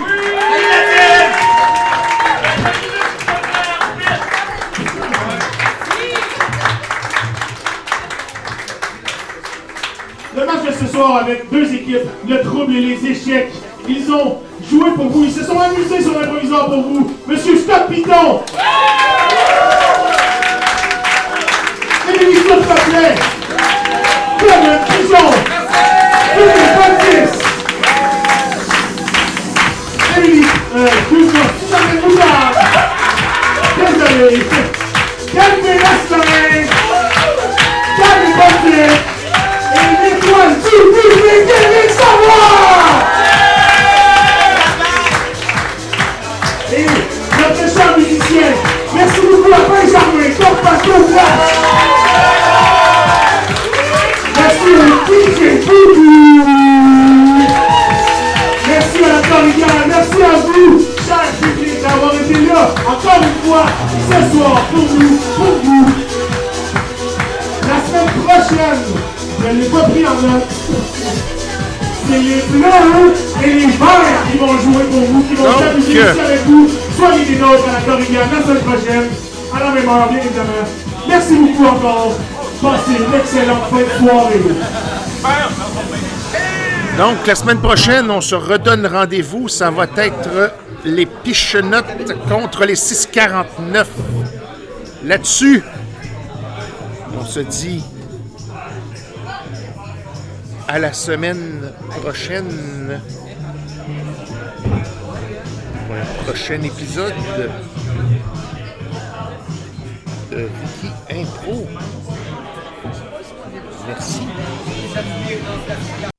équipes, le trouble et les échecs. Ils ont joué pour vous, ils se sont amusés sur l'improvisant pour vous. Monsieur Stop Piton! Et! Donc, la semaine prochaine, on se redonne rendez-vous. Ça va être les Pichenottes contre les 649. Là-dessus, on se dit à la semaine prochaine prochain épisode de Ricky Impro. 先に言うと、私が。